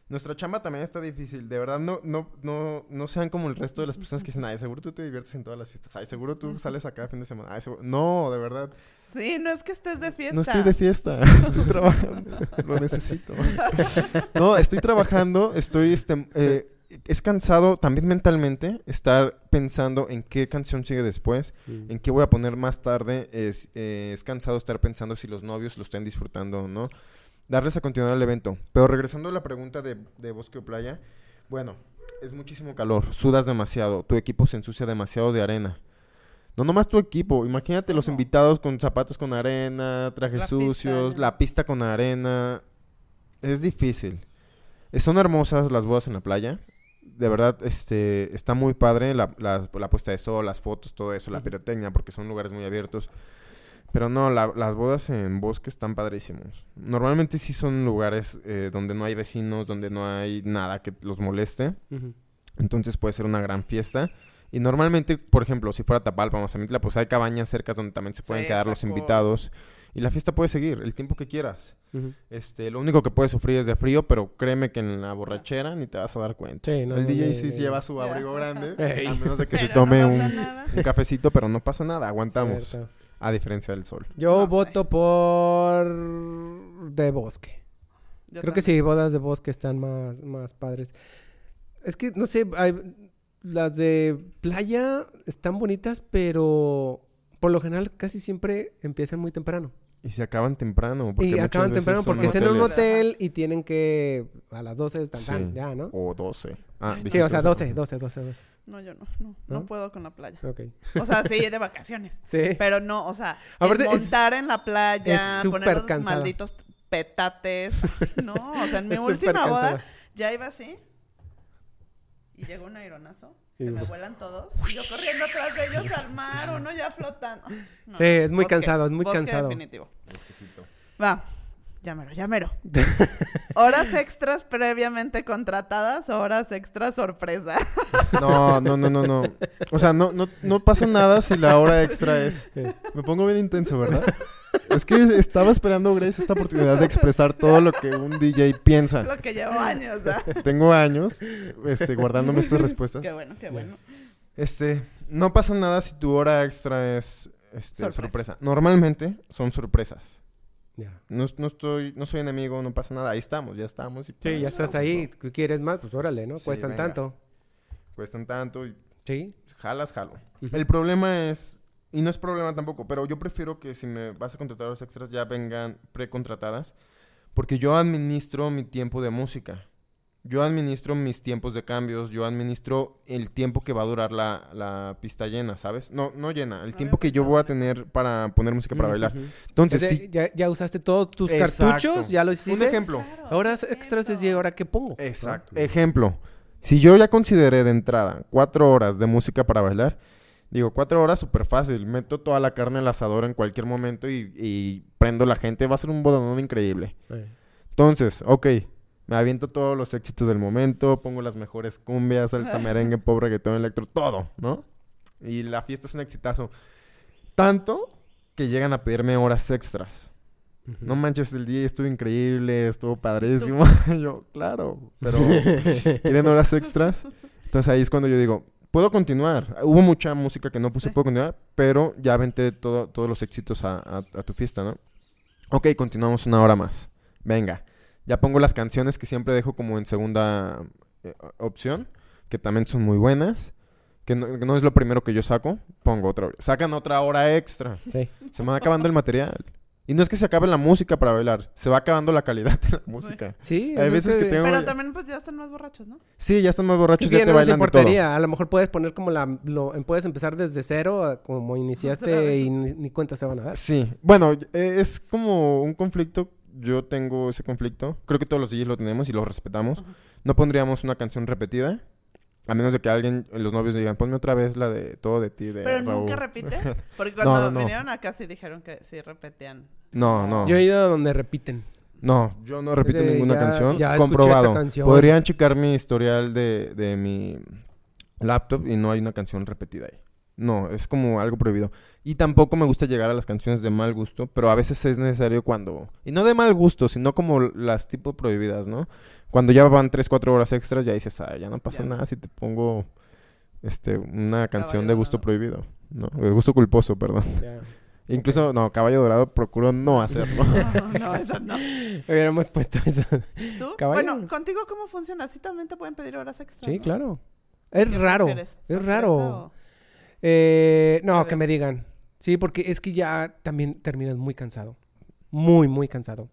nuestra chamba también está difícil. De verdad, no, no, no, no sean como el resto de las personas que dicen, ay, seguro tú te diviertes en todas las fiestas. Ay, seguro tú sales acá fin de semana. Ay, seguro... No, de verdad. Sí, no es que estés de fiesta. No estoy de fiesta. estoy trabajando. Lo necesito. no, estoy trabajando. Estoy, este, eh, es cansado también mentalmente estar pensando en qué canción sigue después Mm. en qué voy a poner más tarde. Es, eh, es cansado estar pensando si los novios lo están disfrutando o no. Darles a continuar el evento. Pero regresando a la pregunta de, de bosque o playa, Bueno, es muchísimo calor, sudas demasiado, tu equipo se ensucia demasiado de arena. No nomás tu equipo, imagínate los invitados con zapatos con arena, trajes La sucios, la pista con arena. Es difícil. Eh, Son hermosas las bodas en la playa. De verdad, este, está muy padre la, la- la puesta de sol, las fotos, todo eso, la pirotecnia, porque son lugares muy abiertos. Pero no, la- las bodas en bosque están padrísimos. Normalmente sí son lugares eh, donde no hay vecinos, donde no hay nada que los moleste. Entonces puede ser una gran fiesta. Y normalmente, por ejemplo, si fuera Tapalpa, Mazamitla, pues hay cabañas cerca donde también se pueden Sí, quedar los invitados. Y la fiesta puede seguir el tiempo que quieras. Este, lo único que puedes sufrir es de frío, pero créeme que en la borrachera ni te vas a dar cuenta. Sí, no, el no, DJ no, sí no, lleva su abrigo grande, a menos de que se tome no un, cafecito, pero no pasa nada, aguantamos, Cierto. A diferencia del sol. Yo No sé. voto por de bosque. Yo Creo que sí, bodas de bosque están más, más padres. Es que, no sé, hay- las de playa están bonitas, pero por lo general casi siempre empiezan muy temprano. Y se acaban temprano. Porque y acaban veces temprano porque es en un hotel y tienen que a las 12 están Sí. ya, ¿no? O 12. Ah, Sí, o sea, 12. 12, 12, 12, 12. No, yo no, no, no ¿No? puedo con la playa. Ok. O sea, sí, de vacaciones. Sí. Pero no, o sea, Aparte, el es- montar en la playa, poner los malditos petates. No, o sea, en mi Es última boda ya iba así. Y llegó un aironazo. Se me vuelan todos. Y yo corriendo atrás de ellos al mar, uno ya flotando. No, Sí, es muy bosque, cansado, es muy bosque cansado. definitivo. Bosquecito. Va, llámero, llámero. Horas extras previamente contratadas o horas extras sorpresa. No, no, no, no, no. O sea, no, no, no pasa nada si la hora extra es. Me pongo bien intenso, ¿verdad? Es que estaba esperando, Grace, esta oportunidad de expresar todo lo que un DJ piensa. Lo que llevo años, ¿verdad? Tengo años este, guardándome estas respuestas. Qué bueno, qué bueno. Este, no pasa nada si tu hora extra es este, Sorpresa. sorpresa. Normalmente son sorpresas. No, no estoy, no soy enemigo, no pasa nada. Ahí estamos, ya estamos. y Sí, ya eso estás estamos, ahí. ¿no? ¿Tú ¿Quieres más? Pues órale, ¿no? Sí, Cuestan venga. tanto. Cuestan tanto y Sí. jalas, jalo. El problema es, y no es problema tampoco, pero yo prefiero que si me vas a contratar horas extras ya vengan precontratadas, porque yo administro mi tiempo de música. Yo administro mis tiempos de cambios, yo administro el tiempo que va a durar la, la pista llena, ¿sabes? No, no llena, el tiempo que yo voy a tener para poner música para bailar. Entonces, sí. ya, ya usaste todos tus Exacto. cartuchos, ya lo hiciste. Un ejemplo. Claro, es extras es y ahora qué pongo. Exacto. ¿No? Ejemplo, si yo ya consideré de entrada cuatro horas de música para bailar, digo, cuatro horas súper fácil. Meto toda la carne al asador en cualquier momento y, y prendo la gente. Va a ser un bodonón increíble. Entonces, ok, me aviento todos los éxitos del momento, pongo las mejores cumbias, salsa merengue, pop, reggaetón, electro, todo, ¿no? Y la fiesta es un exitazo. Tanto que llegan a pedirme horas extras. No manches, el día estuvo increíble, estuvo padrísimo. yo, claro, pero ¿quieren horas extras? Entonces ahí es cuando yo digo, puedo continuar. Hubo mucha música que no puse, Sí. puedo continuar, pero ya aventé todo, todos los éxitos a, a- a tu fiesta, ¿no? Ok, continuamos una hora más. Venga, ya pongo las canciones que siempre dejo como en segunda eh, opción, que también son muy buenas. Que no, que no es lo primero que yo saco, pongo otra hora. Sacan otra hora extra. Sí. Se me va acabando el material. Y no es que se acabe la música para bailar, se va acabando la calidad de la música. Sí, Hay es veces que que- tengo- Pero también pues ya están más borrachos, ¿no? Sí, ya están más borrachos, Sí, ya te no bailan de todo. importaría. A lo mejor puedes poner como la... Lo, puedes empezar desde cero, como iniciaste y ni, ni cuenta se van a dar. Sí, bueno, eh, es como un conflicto. Yo tengo ese conflicto. Creo que todos los DJs lo tenemos y lo respetamos. No pondríamos una canción repetida. A menos de que alguien, los novios digan, ponme otra vez la de todo de ti, de Pero Raúl". nunca repites. Porque cuando no, no. vinieron acá sí dijeron que sí repetían. No, no. Yo he ido donde repiten. No, yo no repito de, ninguna ya- canción. ya comprobado. esta canción. Podrían checar mi historial de, de mi laptop y no hay una canción repetida ahí. No, es como algo prohibido. Y tampoco me gusta llegar a las canciones de mal gusto, pero a veces es necesario cuando... Y no de mal gusto, sino como las tipo prohibidas, ¿no? Cuando ya van 3, 4 horas extras, ya dices, ah, ya no pasa Ya. nada si te pongo este una canción Caballo de gusto Dorado. prohibido, ¿no? De gusto culposo, perdón. Incluso, no, Caballo Dorado procuro no hacerlo. No, no, eso no. Hubiéramos puesto eso. ¿Tú? Caballo. Bueno, ¿contigo cómo funciona? ¿Así también te pueden pedir horas extra? Sí, ¿no? claro. Es ¿Qué raro. prefieres? Es ¿Sorpresa raro. o- Eh, no, que me digan. Sí, porque es que ya también terminas muy cansado. Muy, muy cansado.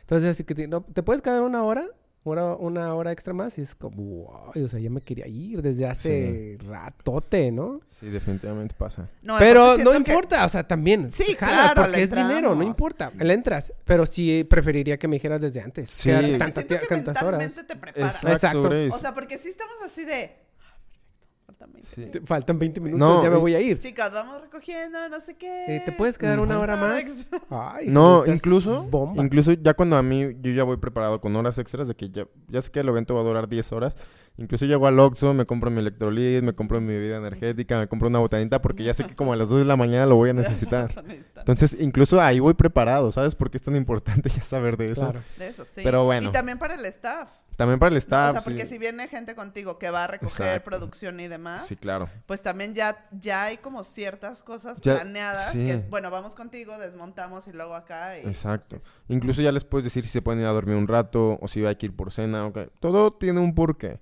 Entonces, así que te, no, ¿te puedes quedar una hora? una, una hora extra más y es como, wow, o sea, ya me quería ir desde hace ratote, ¿no? Sí, definitivamente pasa. No, pero no que- importa, o sea, también. Sí, jala, claro, porque es dinero, no importa. Le entras, pero sí preferiría que me dijeras desde antes. Sí. Siento tantas, tantas horas. mentalmente te preparas. Exacto, Exacto. O sea, porque sí estamos así de... "Ah, perfecto, faltan 20 Sí. Te faltan 20 minutos, No, ya me voy a ir. Chicas, vamos recogiendo, no sé qué. Eh, ¿Te puedes quedar una hora más? extra. Ay, No, incluso, Bomba. incluso ya cuando a mí, yo ya voy preparado con horas extras de que ya, ya sé que el evento va a durar 10 horas. Incluso llego al Oxxo, me compro mi electrolit, me compro mi bebida energética, me compro una botanita porque ya sé que como a las 2 de la mañana lo voy a necesitar. Entonces, incluso ahí voy preparado, ¿sabes? Porque es tan importante ya saber de eso. Claro. De eso, sí. Pero bueno. Y también para el staff. También para el o staff. sea, porque sí. si viene gente contigo que va a recoger Exacto. producción y demás, Sí, claro. pues también ya, ya hay como ciertas cosas Ya- planeadas sí. que es, bueno, vamos contigo, desmontamos y luego acá. Y, Exacto. pues, Incluso ya les puedes decir si se pueden ir a dormir un rato o si hay que ir por cena. ok. Todo tiene un porqué.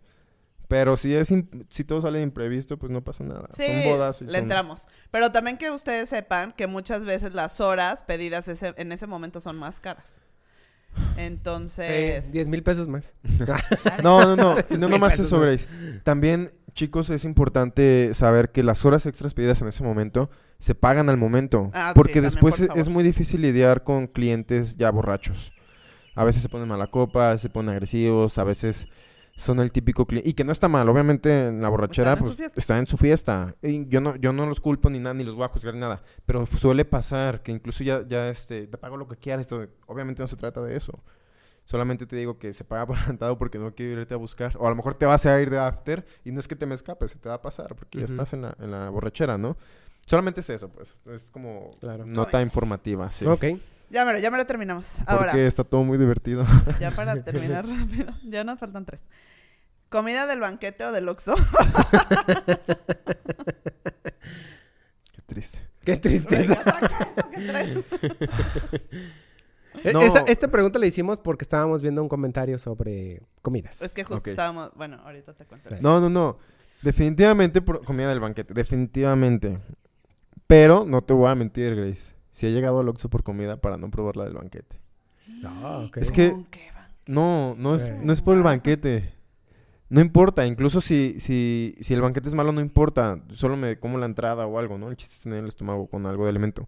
Pero si es si todo sale imprevisto, pues no pasa nada. Sí, son bodas y le son- entramos. Pero también que ustedes sepan que muchas veces las horas pedidas ese- en ese momento son más caras. Entonces... Sí, 10 mil pesos más. No, no, no. No nomás eso. Grace. También, chicos, es importante saber que las horas extras pedidas en ese momento se pagan al momento. Ah, sí, porque también, después por es- muy difícil lidiar con clientes ya borrachos. A veces se ponen mala copa, se ponen agresivos, a veces son el típico cliente. Y que no está mal, obviamente en la borrachera, Están en su pues fiesta. está en su fiesta. Y yo no, yo no los culpo ni nada, ni los voy a juzgar ni nada. Pero suele pasar que incluso ya, ya este, te pago lo que quieras. Esto, obviamente no se trata de eso. Solamente te digo que se paga por adelantado porque no quiero irte a buscar. O a lo mejor te vas a ir de after y no es que te me escapes, se te va a pasar porque ya estás en la, en la borrachera, ¿no? Solamente es eso, pues. Es como Claro. nota informativa, sí. Ok. Ya me lo, ya me lo terminamos. Ahora, Porque está todo muy divertido. ya para terminar rápido. Ya nos faltan tres. ¿Comida del banquete o del Oxxo? Qué triste. Qué tristeza. Eso que. E- No. esa- esta pregunta la hicimos porque estábamos viendo un comentario sobre comidas. Es que justo estábamos... Bueno, ahorita te cuento. No, no, no. Definitivamente por comida del banquete. Definitivamente. Pero no te voy a mentir, Grace. Si he llegado al Oxxo por comida para no probar la del banquete. Ah, ok. Es que- ¿Con qué van? No, no es, no es por el banquete. No importa, incluso si, si, si el banquete es malo, no importa. Solo me como la entrada o algo, ¿no? El chiste es tener el estómago con algo de alimento.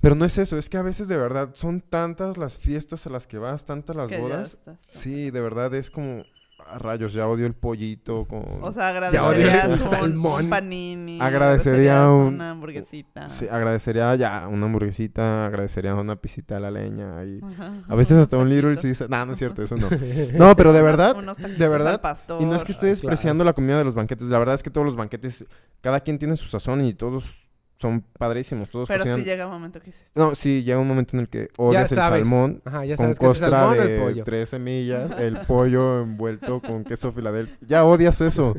Pero no es eso, es que a veces de verdad son tantas las fiestas a las que vas, tantas las Que bodas. estás- Sí, de verdad es como, a rayos, ya odio el pollito con... O sea, agradecerías el un, salmón. un panini. Agradecería un- una hamburguesita. Sí, agradecería ya una hamburguesita, agradecería una pisita a la leña y... Ajá. A veces hasta un little sí, nah, no es cierto, eso no. No, pero de verdad, unos de al verdad, pastor. Y no es que esté despreciando la comida de los banquetes. La verdad es que todos los banquetes, cada quien tiene su sazón y todos son padrísimos. Todos Pero cocinan- sí llega un momento que dices... No, sí, llega un momento en el que Ya odias el salmón Ajá, ya con sabes que es el costra salmón o el de pollo. tres semillas, el pollo envuelto con queso Filadelfia. Ya odias eso.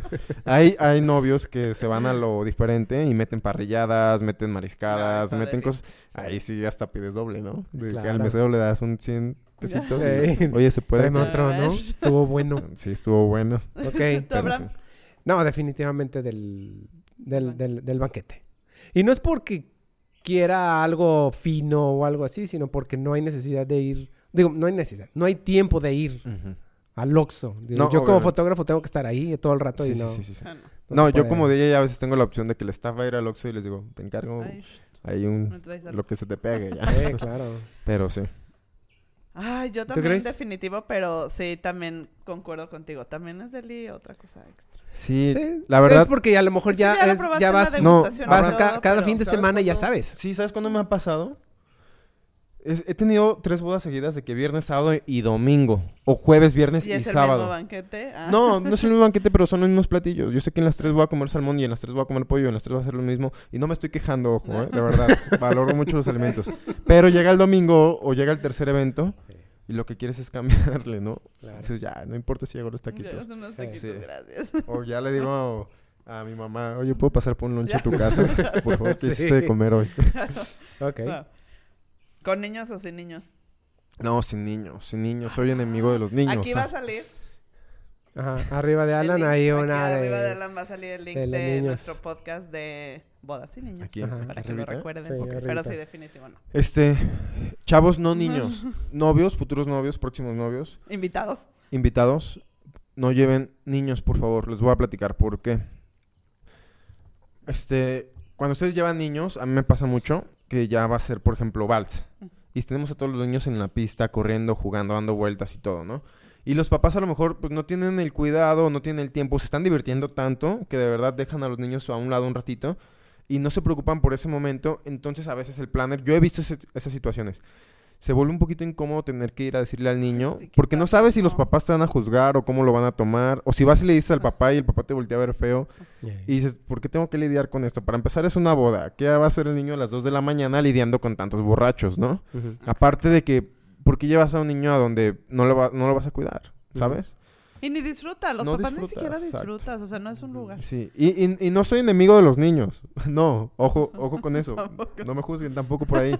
Hay, hay novios que se van a lo diferente y meten parrilladas, meten mariscadas, meten de- cosas. Ahí sí hasta pides doble, ¿no? De que al mesero le das un 100 pesitos. y. Oye, ¿se puede? Tráeme otro, ¿no? Estuvo bueno. Sí, estuvo bueno. ¿Tú, Ok. Pero sí. No, definitivamente del, del, del, del banquete. Y no es porque quiera algo fino o algo así, sino porque no hay necesidad de ir. Digo, no hay necesidad. No hay tiempo de ir al Oxxo. Digo, No, yo como fotógrafo tengo que estar ahí todo el rato Sí, y no. sí, sí, sí. Ah, no. Yo puede. como DJ a veces tengo la opción de que el staff va a ir al Oxxo y les digo, te encargo Ay, ahí un lo que se te pegue ya. Sí, claro. Pero sí. Ay, yo ¿Tú también definitivo, pero sí, también concuerdo contigo. También es deli otra cosa extra. Sí, Sí, la verdad. Es porque a lo mejor ya, ya es- ya vas, No, vas cada pero- fin de ¿sabes semana y ya sabes. Sí, ¿sabes cuándo me ha pasado? Es- he tenido tres bodas seguidas de que viernes, sábado y domingo. O jueves, viernes ¿Y y, es el sábado. mismo banquete? Ah. No, no es el mismo banquete, pero son los mismos platillos. Yo sé que en las tres voy a comer salmón y en las tres voy a comer pollo y en las tres va a ser lo mismo. Y no me estoy quejando, ojo, ¿eh? de verdad. Valoro mucho los alimentos. Pero llega el domingo o llega el tercer evento y lo que quieres es cambiarle, ¿no? Claro. Entonces ya, no importa si llego los taquitos. unos taquitos, Sí. gracias. O ya le digo a, a mi mamá, oye, ¿puedo pasar por un lonche a tu casa? Por favor, ¿qué hiciste de comer hoy? Ok. No. ¿Con niños o sin niños? No, sin niños, sin niños. Soy enemigo de los niños. Aquí va a salir. Ajá. Arriba de Alan hay Aquí una arriba de. Alan va a salir el link de de, los niños. nuestro podcast de bodas y niños. Aquí, Ajá. para que lo recuerden. Sí, Pero sí, definitivo no. Este, chavos, no niños. Novios, futuros novios, próximos novios. Invitados. invitados, no lleven niños, por favor. Les voy a platicar por qué. Este, cuando ustedes llevan niños, a mí me pasa mucho que ya va a ser, por ejemplo, vals. Y tenemos a todos los niños en la pista, corriendo, jugando, dando vueltas y todo, ¿no? Y los papás a lo mejor pues no tienen el cuidado, no tienen el tiempo, se están divirtiendo tanto que de verdad dejan a los niños a un lado un ratito y no se preocupan por ese momento. Entonces a veces el planner, yo he visto ese- esas situaciones. Se vuelve un poquito incómodo tener que ir a decirle al niño, Sí, porque no sabes si los papás te van a juzgar o cómo lo van a tomar, o si vas y le dices al papá y el papá te voltea a ver feo y dices, ¿por qué tengo que lidiar con esto? Para empezar es una boda, ¿qué va a hacer el niño a las 2 de la mañana lidiando con tantos borrachos, no? Aparte de que, ¿por qué llevas a un niño a donde no lo, va- no lo vas a cuidar? ¿Sabes? Y ni disfruta, los No papás ni disfrutas, siquiera exacto. disfrutas, o sea, no es un lugar. Sí. Y, y- y no soy enemigo de los niños. No, ojo, ojo con eso. No me juzguen tampoco por ahí.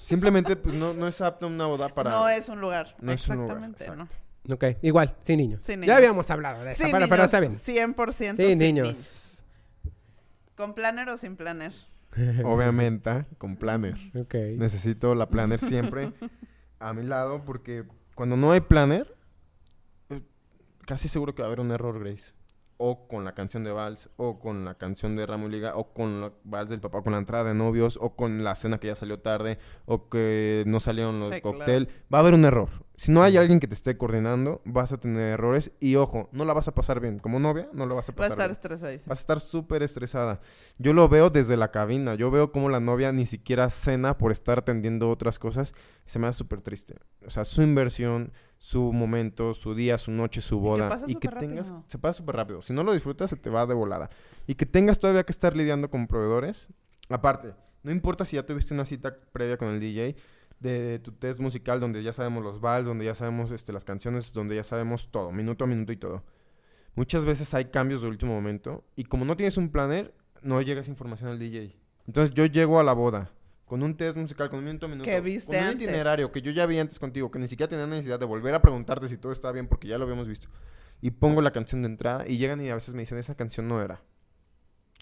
Simplemente, pues, no, no es apto una boda para... No es un lugar. No es un lugar. ¿no? Ok, igual, sin niños. Sin Ya niños. habíamos hablado de eso, pero, está bien. 100% Sí, sin niños. niños. ¿Con planner o sin planner? Obviamente, con planner. Ok. Necesito la planner siempre a mi lado porque cuando no hay planner, casi seguro que va a haber un error, Grace. O con la canción de Vals, o con la canción de Ramo y Liga, o con la Vals del papá, con la entrada de novios, o con la cena que ya salió tarde, o que no salieron los Sí, cóctel. Va a haber un error. Si no hay alguien que te esté coordinando, vas a tener errores y ojo, no la vas a pasar bien. Como novia, no la vas a Va a pasar estar bien. estresadísimo. Vas a estar súper estresada. Yo lo veo desde la cabina. Yo veo como la novia ni siquiera cena por estar atendiendo otras cosas. Se me da súper triste. O sea, su inversión, su momento, su día, su noche, su que boda. pasa Y que, tengas... rápido. Se pasa súper rápido. Si no lo disfrutas, se te va de volada. Y que tengas todavía que estar lidiando con proveedores. Aparte, no importa si ya tuviste una cita previa con el DJ de tu test musical donde ya sabemos los vals, donde ya sabemos este, las canciones, donde ya sabemos todo, minuto a minuto y todo. Muchas veces hay cambios de último momento y como no tienes un planner, no llega esa información al DJ. Entonces yo llego a la boda con un test musical, con un minuto a minuto, Que viste con un antes. itinerario que yo ya vi antes contigo, que ni siquiera tenía necesidad de volver a preguntarte si todo está bien porque ya lo habíamos visto. Y pongo la canción de entrada y llegan y a veces me dicen, esa canción no era.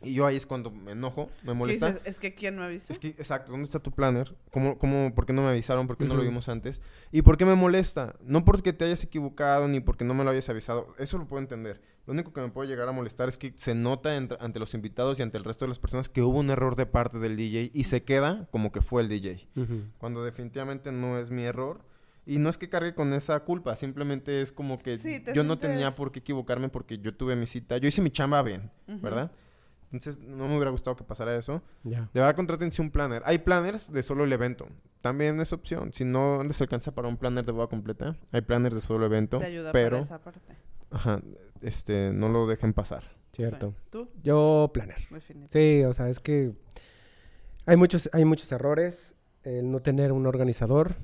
Y yo ahí es cuando me enojo, me ¿Qué molesta. dices? Es que ¿quién me avisó? Es que, exacto, ¿dónde está tu planner? ¿Cómo, cómo, ¿Por qué no me avisaron? ¿Por qué no lo vimos antes? ¿Y por qué me molesta? No porque te hayas equivocado ni porque no me lo hayas avisado. Eso lo puedo entender. Lo único que me puede llegar a molestar es que se nota ante los invitados y ante el resto de las personas que hubo un error de parte del DJ y se queda como que fue el DJ. Cuando definitivamente no es mi error. Y no es que cargue con esa culpa, simplemente es como que Sí, te yo no tenía por qué equivocarme porque yo tuve mi cita. Yo hice mi chamba bien. ¿verdad? Entonces no me hubiera gustado que pasara eso. Ya. De verdad, contrátense un planner. Hay planners de solo el evento. También es opción. Si no les alcanza para un planner de boda completa, hay planners de solo evento. Te ayuda pero, para esa parte. ajá, este, no lo dejen pasar. Cierto. ¿Tú? Yo, planner. Sí, o sea, es que hay muchos, hay muchos errores. El no tener un organizador.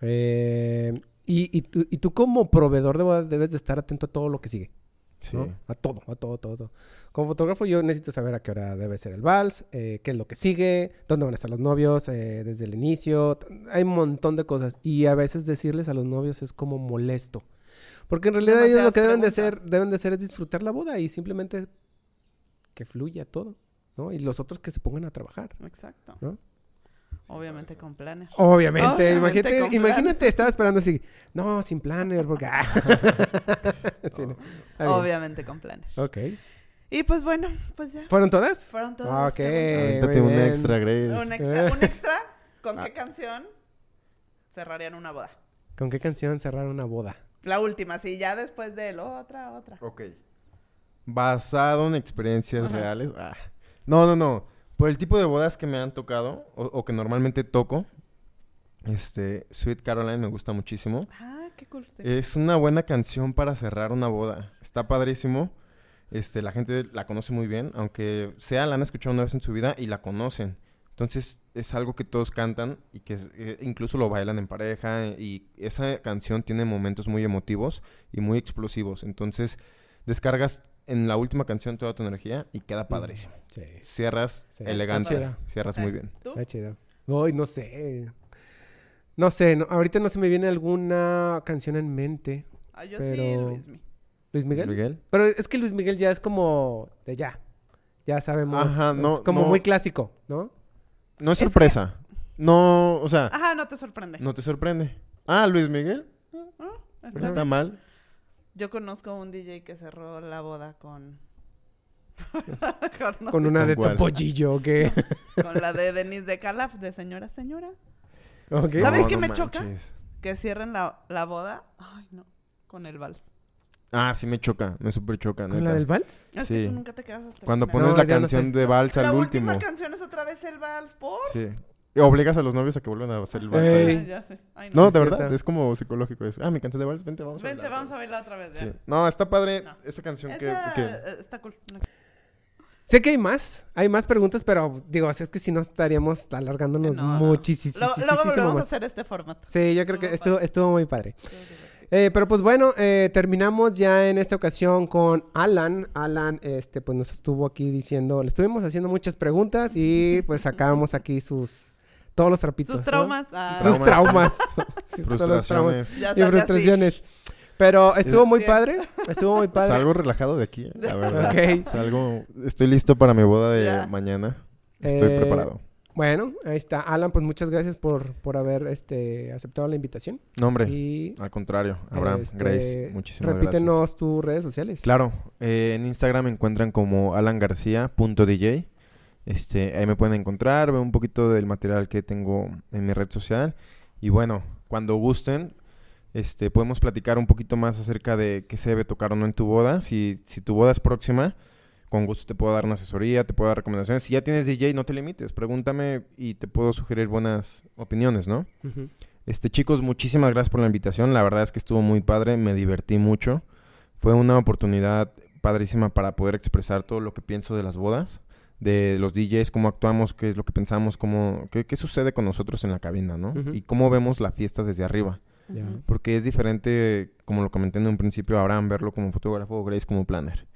Eh, y, y, tú, y tú como proveedor de boda debes de estar atento a todo lo que sigue. Sí. ¿no? A todo, a todo, todo, todo. Como fotógrafo yo necesito saber a qué hora debe ser el vals, eh, qué es lo que sigue, dónde van a estar los novios eh, desde el inicio. Hay un montón de cosas. Y a veces decirles a los novios es como molesto. Porque en realidad ellos lo que deben de hacer, deben de hacer es disfrutar la boda y simplemente que fluya todo, ¿no? Y los otros que se pongan a trabajar, Exacto. ¿no? Obviamente con planner. Obviamente, Obviamente imagínate, con imagínate, estaba esperando así, no, sin planner, porque... ah. Sí, no. Obviamente con planner. Ok. Y pues bueno, pues ya. ¿Fueron todas? Fueron todas. Ah, ok. Avéntate un extra, Grace. Un extra, un extra. ¿Con Ah. qué canción cerrarían una boda? ¿Con qué canción cerrar una boda? La última, sí, ya después de él. Otra, otra. Ok. Basado en experiencias Ajá. reales. Ah. No, no, no. Por el tipo de bodas que me han tocado o, o que normalmente toco, este, Sweet Caroline me gusta muchísimo. Ah, qué cool. sí. Es una buena canción para cerrar una boda. Está padrísimo. Este, la gente la conoce muy bien, aunque sea la han escuchado una vez en su vida y la conocen. Entonces es algo que todos cantan y que es- eh, incluso lo bailan en pareja y esa canción tiene momentos muy emotivos y muy explosivos. Entonces descargas en la última canción toda tu energía y queda padrísimo. Sí. Cierras Sí. elegante, cierras muy bien. ¿Tú? Está chido. Ay, no sé. No sé, no- ahorita no se me viene alguna canción en mente. Ah, yo sí, pero- Luismi. ¿Luis Miguel? Miguel. Pero es que Luis Miguel ya es como de ya. Ya sabemos. Ajá, no, es como no. muy clásico, ¿no? No es Es que- sorpresa. No, o sea, Ajá, no te sorprende. no te sorprende. Ah, Luis Miguel. Ah, está está mal. Yo conozco un DJ que cerró la boda con... con, Con una de ¿Con cuál? topollillo, que... con la de Denise de Calaf, de señora, señora. ¿Sabes No, qué no me choca? Que cierren la, la boda. Ay, no. Con el vals. Ah, sí me choca, me súper choca, ¿Con neta. la del vals? Es Sí. que tú nunca te quedas hasta el Cuando final. pones No, la canción sé. de vals La al última último. canción es otra vez el vals, ¿por? Sí. Obligas a los novios a que vuelvan a hacer el vals. Ey. ya sé. Ay, No, no. de verdad, es como psicológico. Es, ah, mi canción de vals, vente, vamos a Vente, bailar. vamos a bailar otra vez. ya. Sí. No, está padre No. esa canción que, Esa que- eh, está cool. Sé que hay más, hay más preguntas, pero digo, es que si no estaríamos alargándonos No, no. muchísimo Luego, luego volvemos a más. hacer este formato. Sí, yo creo que Estuvo estuvo, estuvo muy padre. Eh, pero pues bueno, eh, terminamos ya en esta ocasión con Alan. Alan, este, pues nos estuvo aquí diciendo, le estuvimos haciendo muchas preguntas y pues sacamos aquí sus, todos los trapitos. Sus ¿no? traumas. ah, Sus traumas. Sí, todos los traumas frustraciones. Ya y frustraciones. Pero estuvo muy padre, estuvo muy padre. Salgo relajado de aquí, la verdad. Salgo, estoy listo para mi boda de Ya. mañana. Estoy Eh, preparado. Bueno, ahí está. Alan, pues muchas gracias por, por haber este, aceptado la invitación. No, hombre, Y al contrario. Abraham, este, Grace, muchísimas repítenos gracias. tus redes sociales. Claro, eh, en Instagram me encuentran como alangarcia.dj. Este, ahí me pueden encontrar, ver un poquito del material que tengo en mi red social. Y bueno, cuando gusten, este, podemos platicar un poquito más acerca de qué se debe tocar o no en tu boda. Si, si tu boda es próxima, con gusto te puedo dar una asesoría, te puedo dar recomendaciones. Si ya tienes DJ, no te limites, pregúntame y te puedo sugerir buenas opiniones, ¿no? Este, chicos, muchísimas gracias por la invitación. La verdad es que estuvo muy padre, me divertí mucho. Fue una oportunidad padrísima para poder expresar todo lo que pienso de las bodas, de los DJs, cómo actuamos, qué es lo que pensamos, cómo, qué, qué sucede con nosotros en la cabina, ¿no? Y cómo vemos la fiesta desde arriba. Porque es diferente, como lo comenté en un principio, Abraham, verlo como fotógrafo, Grace como planner.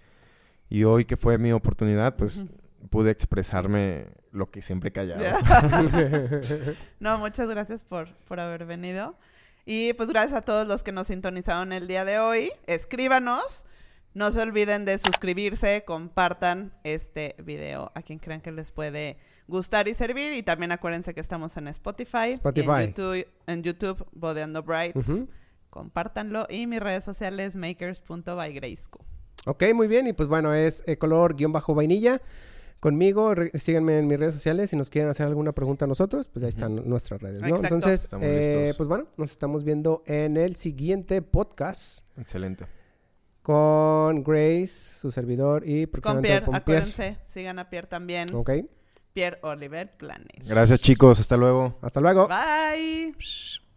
Y hoy que fue mi oportunidad, pues pude expresarme lo que siempre he callado. Ya. No, muchas gracias por, por haber venido. Y pues gracias a todos los que nos sintonizaron el día de hoy. Escríbanos. No se olviden de suscribirse, compartan este video a quien crean que les puede gustar y servir. Y también acuérdense que estamos en Spotify, Spotify. En, YouTube, en YouTube, Bodeando Brights. Ujú. Compártanlo. Y mis redes sociales, makers.bygraysco. Ok, muy bien. Y pues bueno, es eh, color guion bajo vainilla. Conmigo, síganme en mis redes sociales. Si nos quieren hacer alguna pregunta a nosotros, pues ahí están nuestras redes, ¿no? Exacto. Entonces, Estamos eh, listos. pues bueno, nos estamos viendo en el siguiente podcast Excelente. Con Grace, su servidor, y Con próximamente Pierre, con Pierre. acuérdense, sigan a Pierre también. Ok, Pierre Oliver Planner. Gracias chicos, hasta luego. hasta luego. Bye.